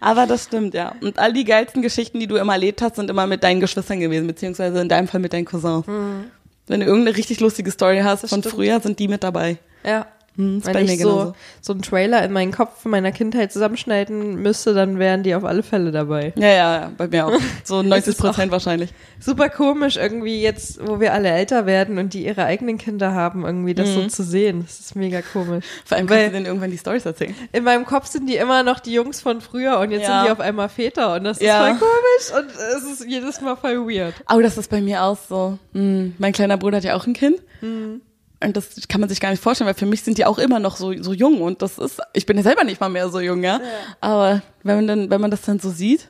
S1: Aber das stimmt, ja. Und all die geilsten Geschichten, die du immer erlebt hast, sind immer mit deinen Geschwistern gewesen, beziehungsweise in deinem Fall mit deinen Cousins. Wenn du irgendeine richtig lustige Story hast von
S2: stimmt.
S1: früher, sind die mit dabei.
S2: Ja.
S1: Hm,
S2: Wenn ich so, so einen Trailer in meinen Kopf von meiner Kindheit zusammenschneiden müsste, dann wären die auf alle Fälle dabei.
S1: Ja, ja, ja, bei mir auch. So 90
S2: ist auch-
S1: Prozent wahrscheinlich.
S2: Super komisch irgendwie jetzt, wo wir alle älter werden und die ihre eigenen Kinder haben, irgendwie das
S1: Mhm.
S2: so zu sehen. Das ist mega komisch.
S1: Vor allem
S2: Weil-
S1: du denen irgendwann die Stories erzählen.
S2: In meinem Kopf sind die immer noch die Jungs von früher und jetzt
S1: Ja.
S2: sind die auf einmal Väter und das ist
S1: Ja.
S2: voll komisch und es ist jedes Mal voll weird.
S1: Oh, das ist bei mir auch so. Hm, mein kleiner Bruder hat ja auch ein Kind.
S2: Mhm.
S1: Und das kann man sich gar nicht vorstellen, weil für mich sind die auch immer noch so, so jung. Und das ist, ich bin ja selber nicht mal mehr so jung, ja. Aber wenn man dann, wenn man das dann so sieht,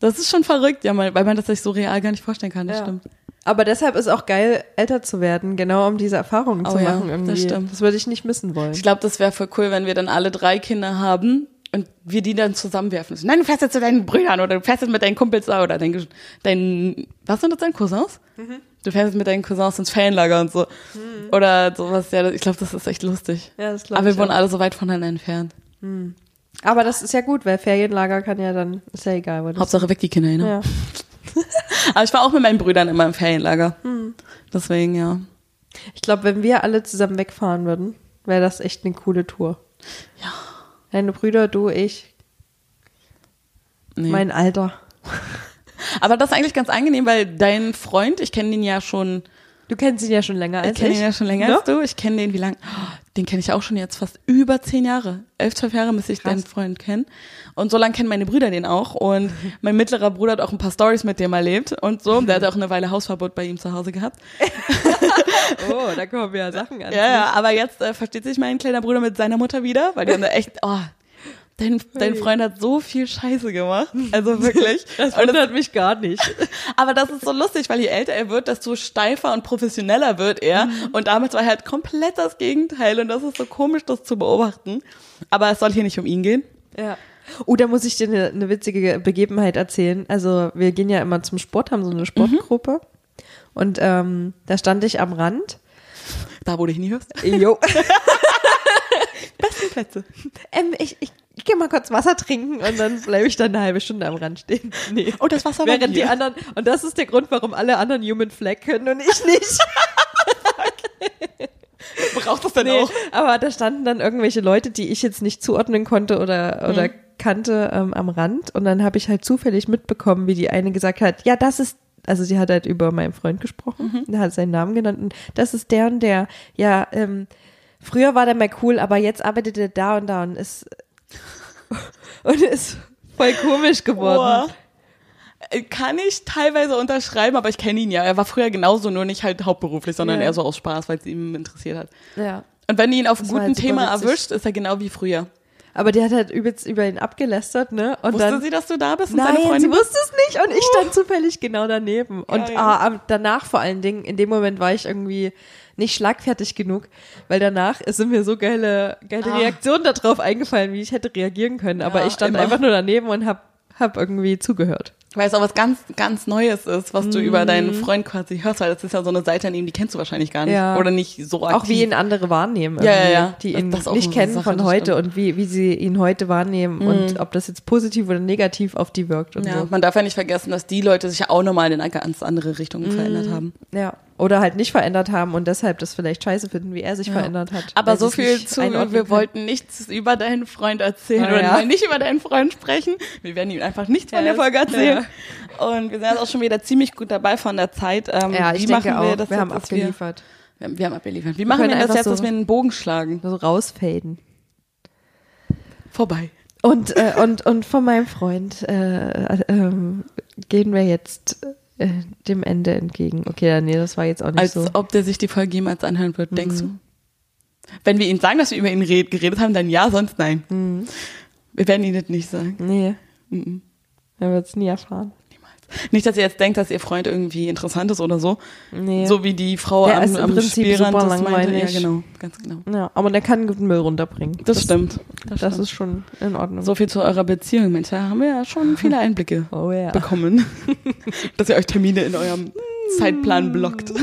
S1: das ist schon verrückt, ja, weil man das sich so real gar nicht vorstellen kann, das
S2: Ja.
S1: stimmt.
S2: Aber deshalb ist auch geil, älter zu werden, genau um diese Erfahrungen
S1: Oh
S2: zu
S1: ja,
S2: machen irgendwie.
S1: das stimmt.
S2: Das würde ich nicht missen wollen.
S1: Ich glaube, das wäre voll cool, wenn wir dann alle drei Kinder haben und wir die dann zusammenwerfen. Nein, du fährst jetzt zu deinen Brüdern oder du fährst jetzt mit deinen Kumpels da oder dein, dein was sind das deine Cousins?
S2: Mhm.
S1: Du fährst mit deinen Cousins ins Fanlager und so. Oder sowas, ja, ich glaube, das ist echt lustig.
S2: Ja, das
S1: Aber wir wohnen
S2: auch.
S1: alle so weit voneinander entfernt.
S2: Aber das ist ja gut, weil Ferienlager kann ja dann, ist ja egal. Wo das
S1: Hauptsache weg die Kinder, ne?
S2: ja.
S1: Aber ich war auch mit meinen Brüdern immer im Ferienlager.
S2: Hm.
S1: Deswegen, ja.
S2: Ich glaube, wenn wir alle zusammen wegfahren würden, wäre das echt eine coole Tour.
S1: Ja.
S2: Deine Brüder, du, ich,
S1: Nee.
S2: mein Alter.
S1: Aber das ist eigentlich ganz angenehm, weil dein Freund, ich kenne den ja schon
S2: Du kennst ihn ja schon länger
S1: Ich
S2: als
S1: kenne
S2: ich.
S1: ihn ja schon länger
S2: Ne?
S1: als du. Ich kenne den wie lange? Oh, den kenne ich auch schon jetzt fast über zehn Jahre. Elf, zwölf Jahre müsste ich
S2: Krass.
S1: deinen Freund kennen. Und so lange kennen meine Brüder den auch. Und mein mittlerer Bruder hat auch ein paar Stories mit dem erlebt und so. Der hat auch eine Weile Hausverbot bei ihm zu Hause gehabt.
S2: Oh, da kommen ja Sachen an.
S1: Ja, ja, aber jetzt äh, versteht sich mein kleiner Bruder mit seiner Mutter wieder, weil die haben da echt, oh, dein, dein Freund hat so viel Scheiße gemacht. Also wirklich.
S2: Das
S1: Und
S2: wundert mich gar nicht.
S1: aber das ist so lustig, weil je älter er wird, desto steifer und professioneller wird er. Und damals war er halt komplett das Gegenteil. Und das ist so komisch, das zu beobachten. Aber es soll hier nicht um ihn gehen.
S2: Ja. Oh, da muss ich dir eine, eine witzige Begebenheit erzählen. Also wir gehen ja immer zum Sport, haben so eine Sportgruppe. Und ähm, da stand ich am Rand.
S1: Da, wo du hinhörst.
S2: Jo.
S1: Besten Plätze.
S2: ähm, ich, ich gehe mal kurz Wasser trinken und dann bleibe ich dann eine halbe Stunde am Rand stehen. Nee.
S1: Oh, das Wasser war
S2: Während die anderen, und das ist der Grund, warum alle anderen Human Flag können und ich nicht.
S1: Braucht das denn
S2: Nee,
S1: auch?
S2: aber da standen dann irgendwelche Leute, die ich jetzt nicht zuordnen konnte oder, oder kannte ähm, am Rand. Und dann habe ich halt zufällig mitbekommen, wie die eine gesagt hat, ja, das ist, also sie hat halt über meinen Freund gesprochen, mhm. hat seinen Namen genannt und das ist der und der, ja, ähm, früher war der mal cool, aber jetzt arbeitet er da und da und ist, und ist voll komisch geworden.
S1: Boah. Kann ich teilweise unterschreiben, aber ich kenne ihn ja. Er war früher genauso, nur nicht halt hauptberuflich, sondern
S2: Ja.
S1: eher so aus Spaß, weil es ihm interessiert hat.
S2: Ja.
S1: Und wenn ihn auf einem
S2: war
S1: guten
S2: halt
S1: Thema
S2: witzig.
S1: erwischt, ist er genau wie früher.
S2: Aber die hat halt übelst über ihn abgelästert, ne? Und
S1: Wusste
S2: dann,
S1: sie, dass du da bist und
S2: Nein, sie wusste es nicht und ich stand zufällig genau daneben. Und
S1: Geil.
S2: ah, danach vor allen Dingen, in dem Moment war ich irgendwie nicht schlagfertig genug, weil danach sind mir so geile, geile
S1: Ah.
S2: Reaktionen darauf eingefallen, wie ich hätte reagieren können. Aber
S1: Ja,
S2: ich stand
S1: immer.
S2: einfach nur daneben und hab, hab irgendwie zugehört.
S1: Weil es auch was ganz, ganz Neues ist, was du
S2: Mhm.
S1: über deinen Freund quasi hörst, weil das ist ja so eine Seite an ihm, die kennst du wahrscheinlich gar nicht.
S2: Ja.
S1: Oder nicht so aktiv.
S2: Auch wie ihn andere wahrnehmen.
S1: Ja, ja, ja.
S2: Die
S1: Das-
S2: ihn
S1: das auch
S2: nicht kennen
S1: Sache,
S2: von
S1: das
S2: heute und wie, wie sie ihn heute wahrnehmen und ob das jetzt positiv oder negativ auf die wirkt und
S1: ja,
S2: so.
S1: man darf ja nicht vergessen, dass die Leute sich ja auch nochmal in eine ganz andere Richtung verändert
S2: Mhm.
S1: haben.
S2: Ja. Oder halt nicht verändert haben und deshalb das vielleicht scheiße finden, wie er sich verändert hat.
S1: Aber so viel zu, wir wollten nichts über deinen Freund erzählen
S2: Ah,
S1: oder
S2: ja.
S1: wollen nicht über deinen Freund sprechen. Wir werden ihm einfach nichts von
S2: Ja,
S1: der Folge erzählen. Und wir sind jetzt auch schon wieder ziemlich gut dabei von der Zeit. Ähm,
S2: Ja, ich
S1: wie
S2: denke
S1: machen wir
S2: auch.
S1: das
S2: wir
S1: jetzt,
S2: haben abgeliefert.
S1: Wir, wir, haben abgeliefert. Wie machen wir das jetzt,
S2: so-
S1: dass wir einen Bogen schlagen?
S2: So rausfaden.
S1: Vorbei.
S2: Und, äh, und, und von meinem Freund äh, ähm, gehen wir jetzt äh, dem Ende entgegen. Okay, nee, das war jetzt auch nicht
S1: Als
S2: so.
S1: ob der sich die Folge jemals anhören wird, denkst du? Wenn wir ihm sagen, dass wir über ihn red, geredet haben, dann ja, sonst nein.
S2: Mhm.
S1: Wir werden ihn das nicht sagen.
S2: Nee,
S1: Mhm.
S2: er wird es nie erfahren.
S1: Nicht, dass ihr jetzt denkt, dass ihr Freund irgendwie interessant ist oder so.
S2: Nee.
S1: So wie die Frau
S2: Der
S1: am,
S2: ist im
S1: am
S2: Prinzip
S1: Spielrand
S2: super
S1: das meinte. Ja,
S2: langweilig.
S1: genau, ganz genau.
S2: Ja, aber der kann guten Müll runterbringen.
S1: Das, stimmt. Das,
S2: Das
S1: stimmt.
S2: ist schon in Ordnung.
S1: so viel zu eurer Beziehung, Mensch. Da haben wir ja schon viele Einblicke
S2: oh ja.
S1: bekommen. dass ihr euch Termine in eurem Zeitplan blockt.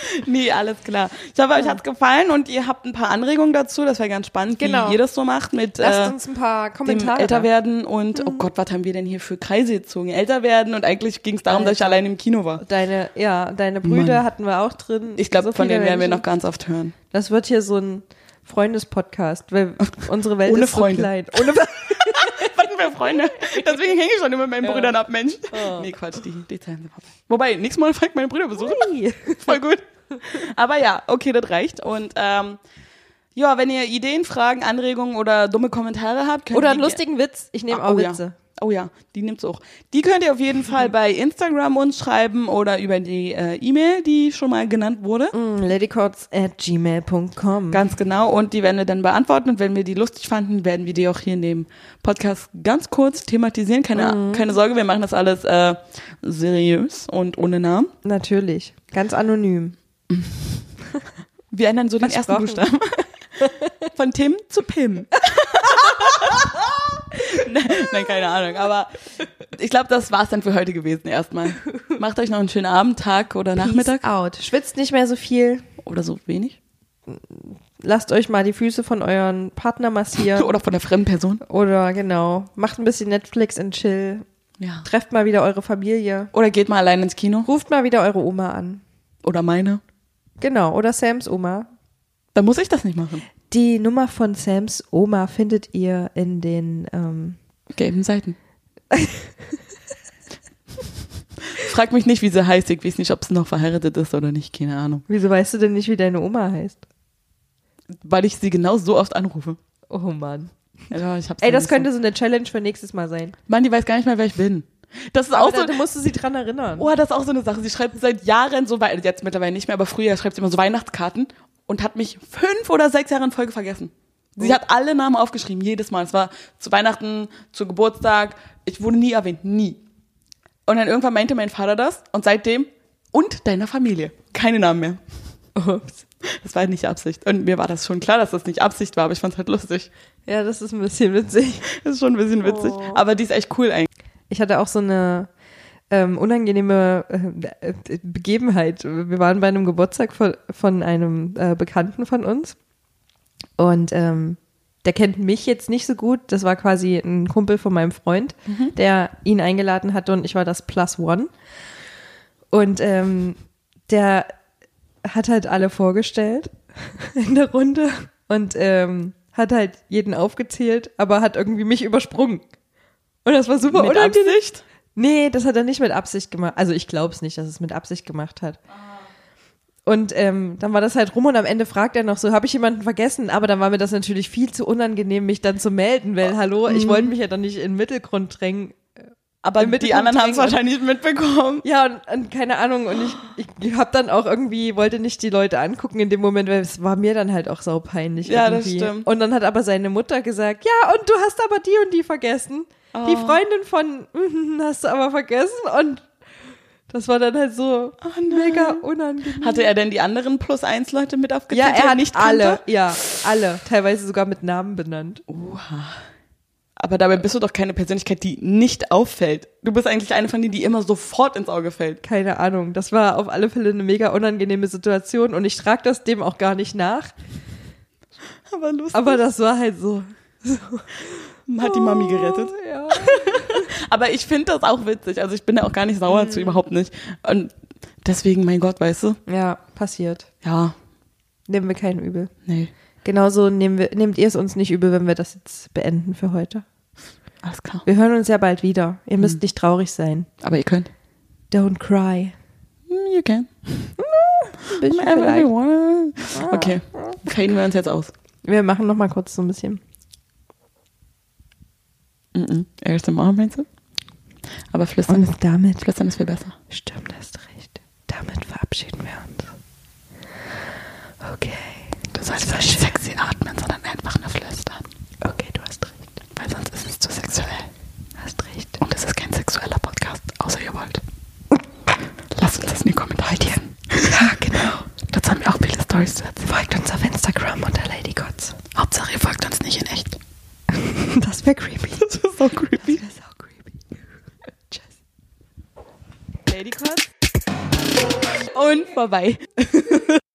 S1: nee, alles klar. Ich hoffe, euch hat's gefallen und ihr habt ein paar Anregungen dazu. Das wäre ganz spannend,
S2: Genau.
S1: wie ihr das so macht mit
S2: Lasst
S1: äh,
S2: uns ein paar Kommentare.
S1: Älterwerden und, oh Gott, was haben wir denn hier für Kreise gezogen? Älter werden und eigentlich ging es darum, dass ich
S2: Alter.
S1: allein im Kino war.
S2: Deine, ja, deine Brüder
S1: Mann.
S2: hatten wir auch drin.
S1: Ich glaube,
S2: So
S1: von denen werden wir noch ganz oft hören.
S2: Das wird hier so ein Freundespodcast, weil unsere Welt
S1: Ohne
S2: ist so
S1: Freunde.
S2: klein. Ohne
S1: Warten wir Freunde. Deswegen hänge ich schon immer mit meinen
S2: Ja.
S1: Brüdern ab, Mensch.
S2: Oh.
S1: Nee, Quatsch, die, die vorbei. Wobei, nächstes Mal fragt meine Brüder besuchen.
S2: Freunde.
S1: Voll gut. Aber ja, okay, das reicht. Und ähm, ja, wenn ihr Ideen, Fragen, Anregungen oder dumme Kommentare habt, könnt
S2: Oder
S1: ihr
S2: einen
S1: die-
S2: lustigen Witz. Ich nehme
S1: Ah,
S2: auch
S1: oh
S2: Witze.
S1: Ja. Oh ja, die nimmt's auch. Die könnt ihr auf jeden Fall bei Instagram uns schreiben oder über die äh, E-Mail, die schon mal genannt wurde.
S2: Mm, ladycots at gmail.com.
S1: Ganz genau. Und die werden wir dann beantworten. Und wenn wir die lustig fanden, werden wir die auch hier in dem Podcast ganz kurz thematisieren. Keine,
S2: Mhm.
S1: keine Sorge, wir machen das alles äh, seriös und ohne Namen.
S2: Natürlich. Ganz anonym.
S1: Wir ändern so den ersten. Buchstaben. Von Tim zu Pim. nein, keine Ahnung. Aber ich glaube, das war's dann für heute gewesen erstmal. Macht euch noch einen schönen Abend, Tag oder Nachmittag.
S2: Peace out. Schwitzt nicht mehr so viel.
S1: Oder so wenig.
S2: Lasst euch mal die Füße von euren Partner massieren.
S1: Oder von der fremden Person.
S2: Oder genau. Macht ein bisschen Netflix und chill.
S1: Ja.
S2: Trefft mal wieder eure Familie.
S1: Oder geht mal allein ins Kino.
S2: Ruft mal wieder eure Oma an.
S1: Oder meine.
S2: Genau. Oder Sams Oma.
S1: Dann muss ich das nicht machen.
S2: Die Nummer von Sams Oma findet ihr in den ähm,
S1: Gelben Seiten. Frag mich nicht, wie sie heißt. Ich weiß nicht, ob sie noch verheiratet ist oder nicht. Keine Ahnung.
S2: Wieso weißt du denn nicht, wie deine Oma heißt?
S1: Weil ich sie genau so oft anrufe.
S2: Oh Mann.
S1: Ja,
S2: Ey, das könnte so eine Challenge für nächstes Mal sein.
S1: Mann, die weiß gar nicht mehr, wer ich bin. Das ist
S2: Aber
S1: auch so.
S2: da musst du sie dran erinnern.
S1: Oh, das ist auch so eine Sache. Sie schreibt seit Jahren so weit, jetzt mittlerweile nicht mehr, aber früher schreibt sie immer so Weihnachtskarten und hat mich fünf oder sechs Jahre in Folge vergessen. Sie hat alle Namen aufgeschrieben, jedes Mal. Es war zu Weihnachten, zu Geburtstag. Ich wurde nie erwähnt, nie. Und dann irgendwann meinte mein Vater das und seitdem und deiner Familie. Keine Namen mehr.
S2: Ups.
S1: Das war nicht Absicht. Und mir war das schon klar, dass das nicht Absicht war, aber ich fand es halt lustig.
S2: Ja, das ist ein bisschen witzig.
S1: Das ist schon ein bisschen witzig.
S2: Oh.
S1: Aber die ist echt cool eigentlich.
S2: Ich hatte auch so eine ähm, unangenehme äh, Begebenheit. Wir waren bei einem Geburtstag von, von einem äh, Bekannten von uns und ähm, der kennt mich jetzt nicht so gut. Das war quasi ein Kumpel von meinem Freund, der ihn eingeladen hatte und ich war das Plus One. Und ähm, der hat halt alle vorgestellt in der Runde und ähm, hat halt jeden aufgezählt, aber hat irgendwie mich übersprungen. Und das war super
S1: Mit
S2: unangenehm.
S1: Absicht.
S2: Nee, das hat er nicht mit Absicht gemacht. Also ich glaube es nicht, dass es mit Absicht gemacht hat. Und ähm, dann war das halt rum und am Ende fragt er noch so, habe ich jemanden vergessen? Aber dann war mir das natürlich viel zu unangenehm, mich dann zu melden, weil, hallo, ich wollte mich ja dann nicht in den Mittelgrund drängen.
S1: Aber die anderen haben es wahrscheinlich mitbekommen.
S2: Ja, und, und keine Ahnung, und ich, ich habe dann auch irgendwie, wollte nicht die Leute angucken in dem Moment, weil es war mir dann halt auch saupeinlich
S1: Ja, das
S2: irgendwie.
S1: stimmt.
S2: Und dann hat aber seine Mutter gesagt, ja, und du hast aber die und die vergessen. Die
S1: Oh.
S2: Freundin von hast du aber vergessen und das war dann halt so
S1: Oh
S2: mega unangenehm.
S1: Hatte er denn die anderen plus eins Leute mit aufgezählt,
S2: ja,
S1: die
S2: er hat
S1: nicht
S2: alle,
S1: kannte?
S2: ja, alle, teilweise sogar mit Namen benannt.
S1: Oha. Aber dabei bist du doch keine Persönlichkeit, die nicht auffällt. Du bist eigentlich eine von denen, die immer sofort ins Auge fällt.
S2: Keine Ahnung, das war auf alle Fälle eine mega unangenehme Situation und ich trage das dem auch gar nicht nach,
S1: Aber lustig.
S2: aber das war halt so.
S1: hat die Mami gerettet.
S2: Oh, ja.
S1: Aber ich finde das auch witzig. Also ich bin da auch gar nicht sauer
S2: Mhm.
S1: zu, überhaupt nicht. Und deswegen, mein Gott, weißt du?
S2: Ja, passiert.
S1: Ja,
S2: Nehmen wir keinen übel.
S1: nee,
S2: Genauso nehmen wir, nehmt ihr es uns nicht übel, wenn wir das jetzt beenden für heute.
S1: alles klar.
S2: Wir hören uns ja bald wieder. Ihr
S1: Mhm.
S2: müsst nicht traurig sein.
S1: Aber ihr könnt.
S2: Don't cry.
S1: Mm, You can. Wanna. Okay, faden wir uns jetzt aus.
S2: Wir machen noch mal kurz so ein bisschen.
S1: Mm -mm. ASMR meinst du? Aber flüstern,
S2: Und damit,
S1: flüstern ist viel besser.
S2: stimmt, hast recht. Damit verabschieden wir uns. Okay.
S1: Du sollst nicht sexy atmen, sondern einfach nur flüstern.
S2: Okay, du hast recht.
S1: Weil sonst ist es zu sexuell.
S2: Hast recht.
S1: Und es ist kein sexueller Podcast, außer ihr wollt. Lasst uns das in die Kommentare.
S2: Ja, genau.
S1: Dazu haben wir auch viele Stories zu erzählen.
S2: Folgt uns auf Instagram unter LadyGods.
S1: Hauptsache, ihr folgt uns nicht in echt.
S2: Das wäre creepy.
S1: Das ist so creepy.
S2: Das wäre so creepy. Tschüss.
S1: Lady Und vorbei.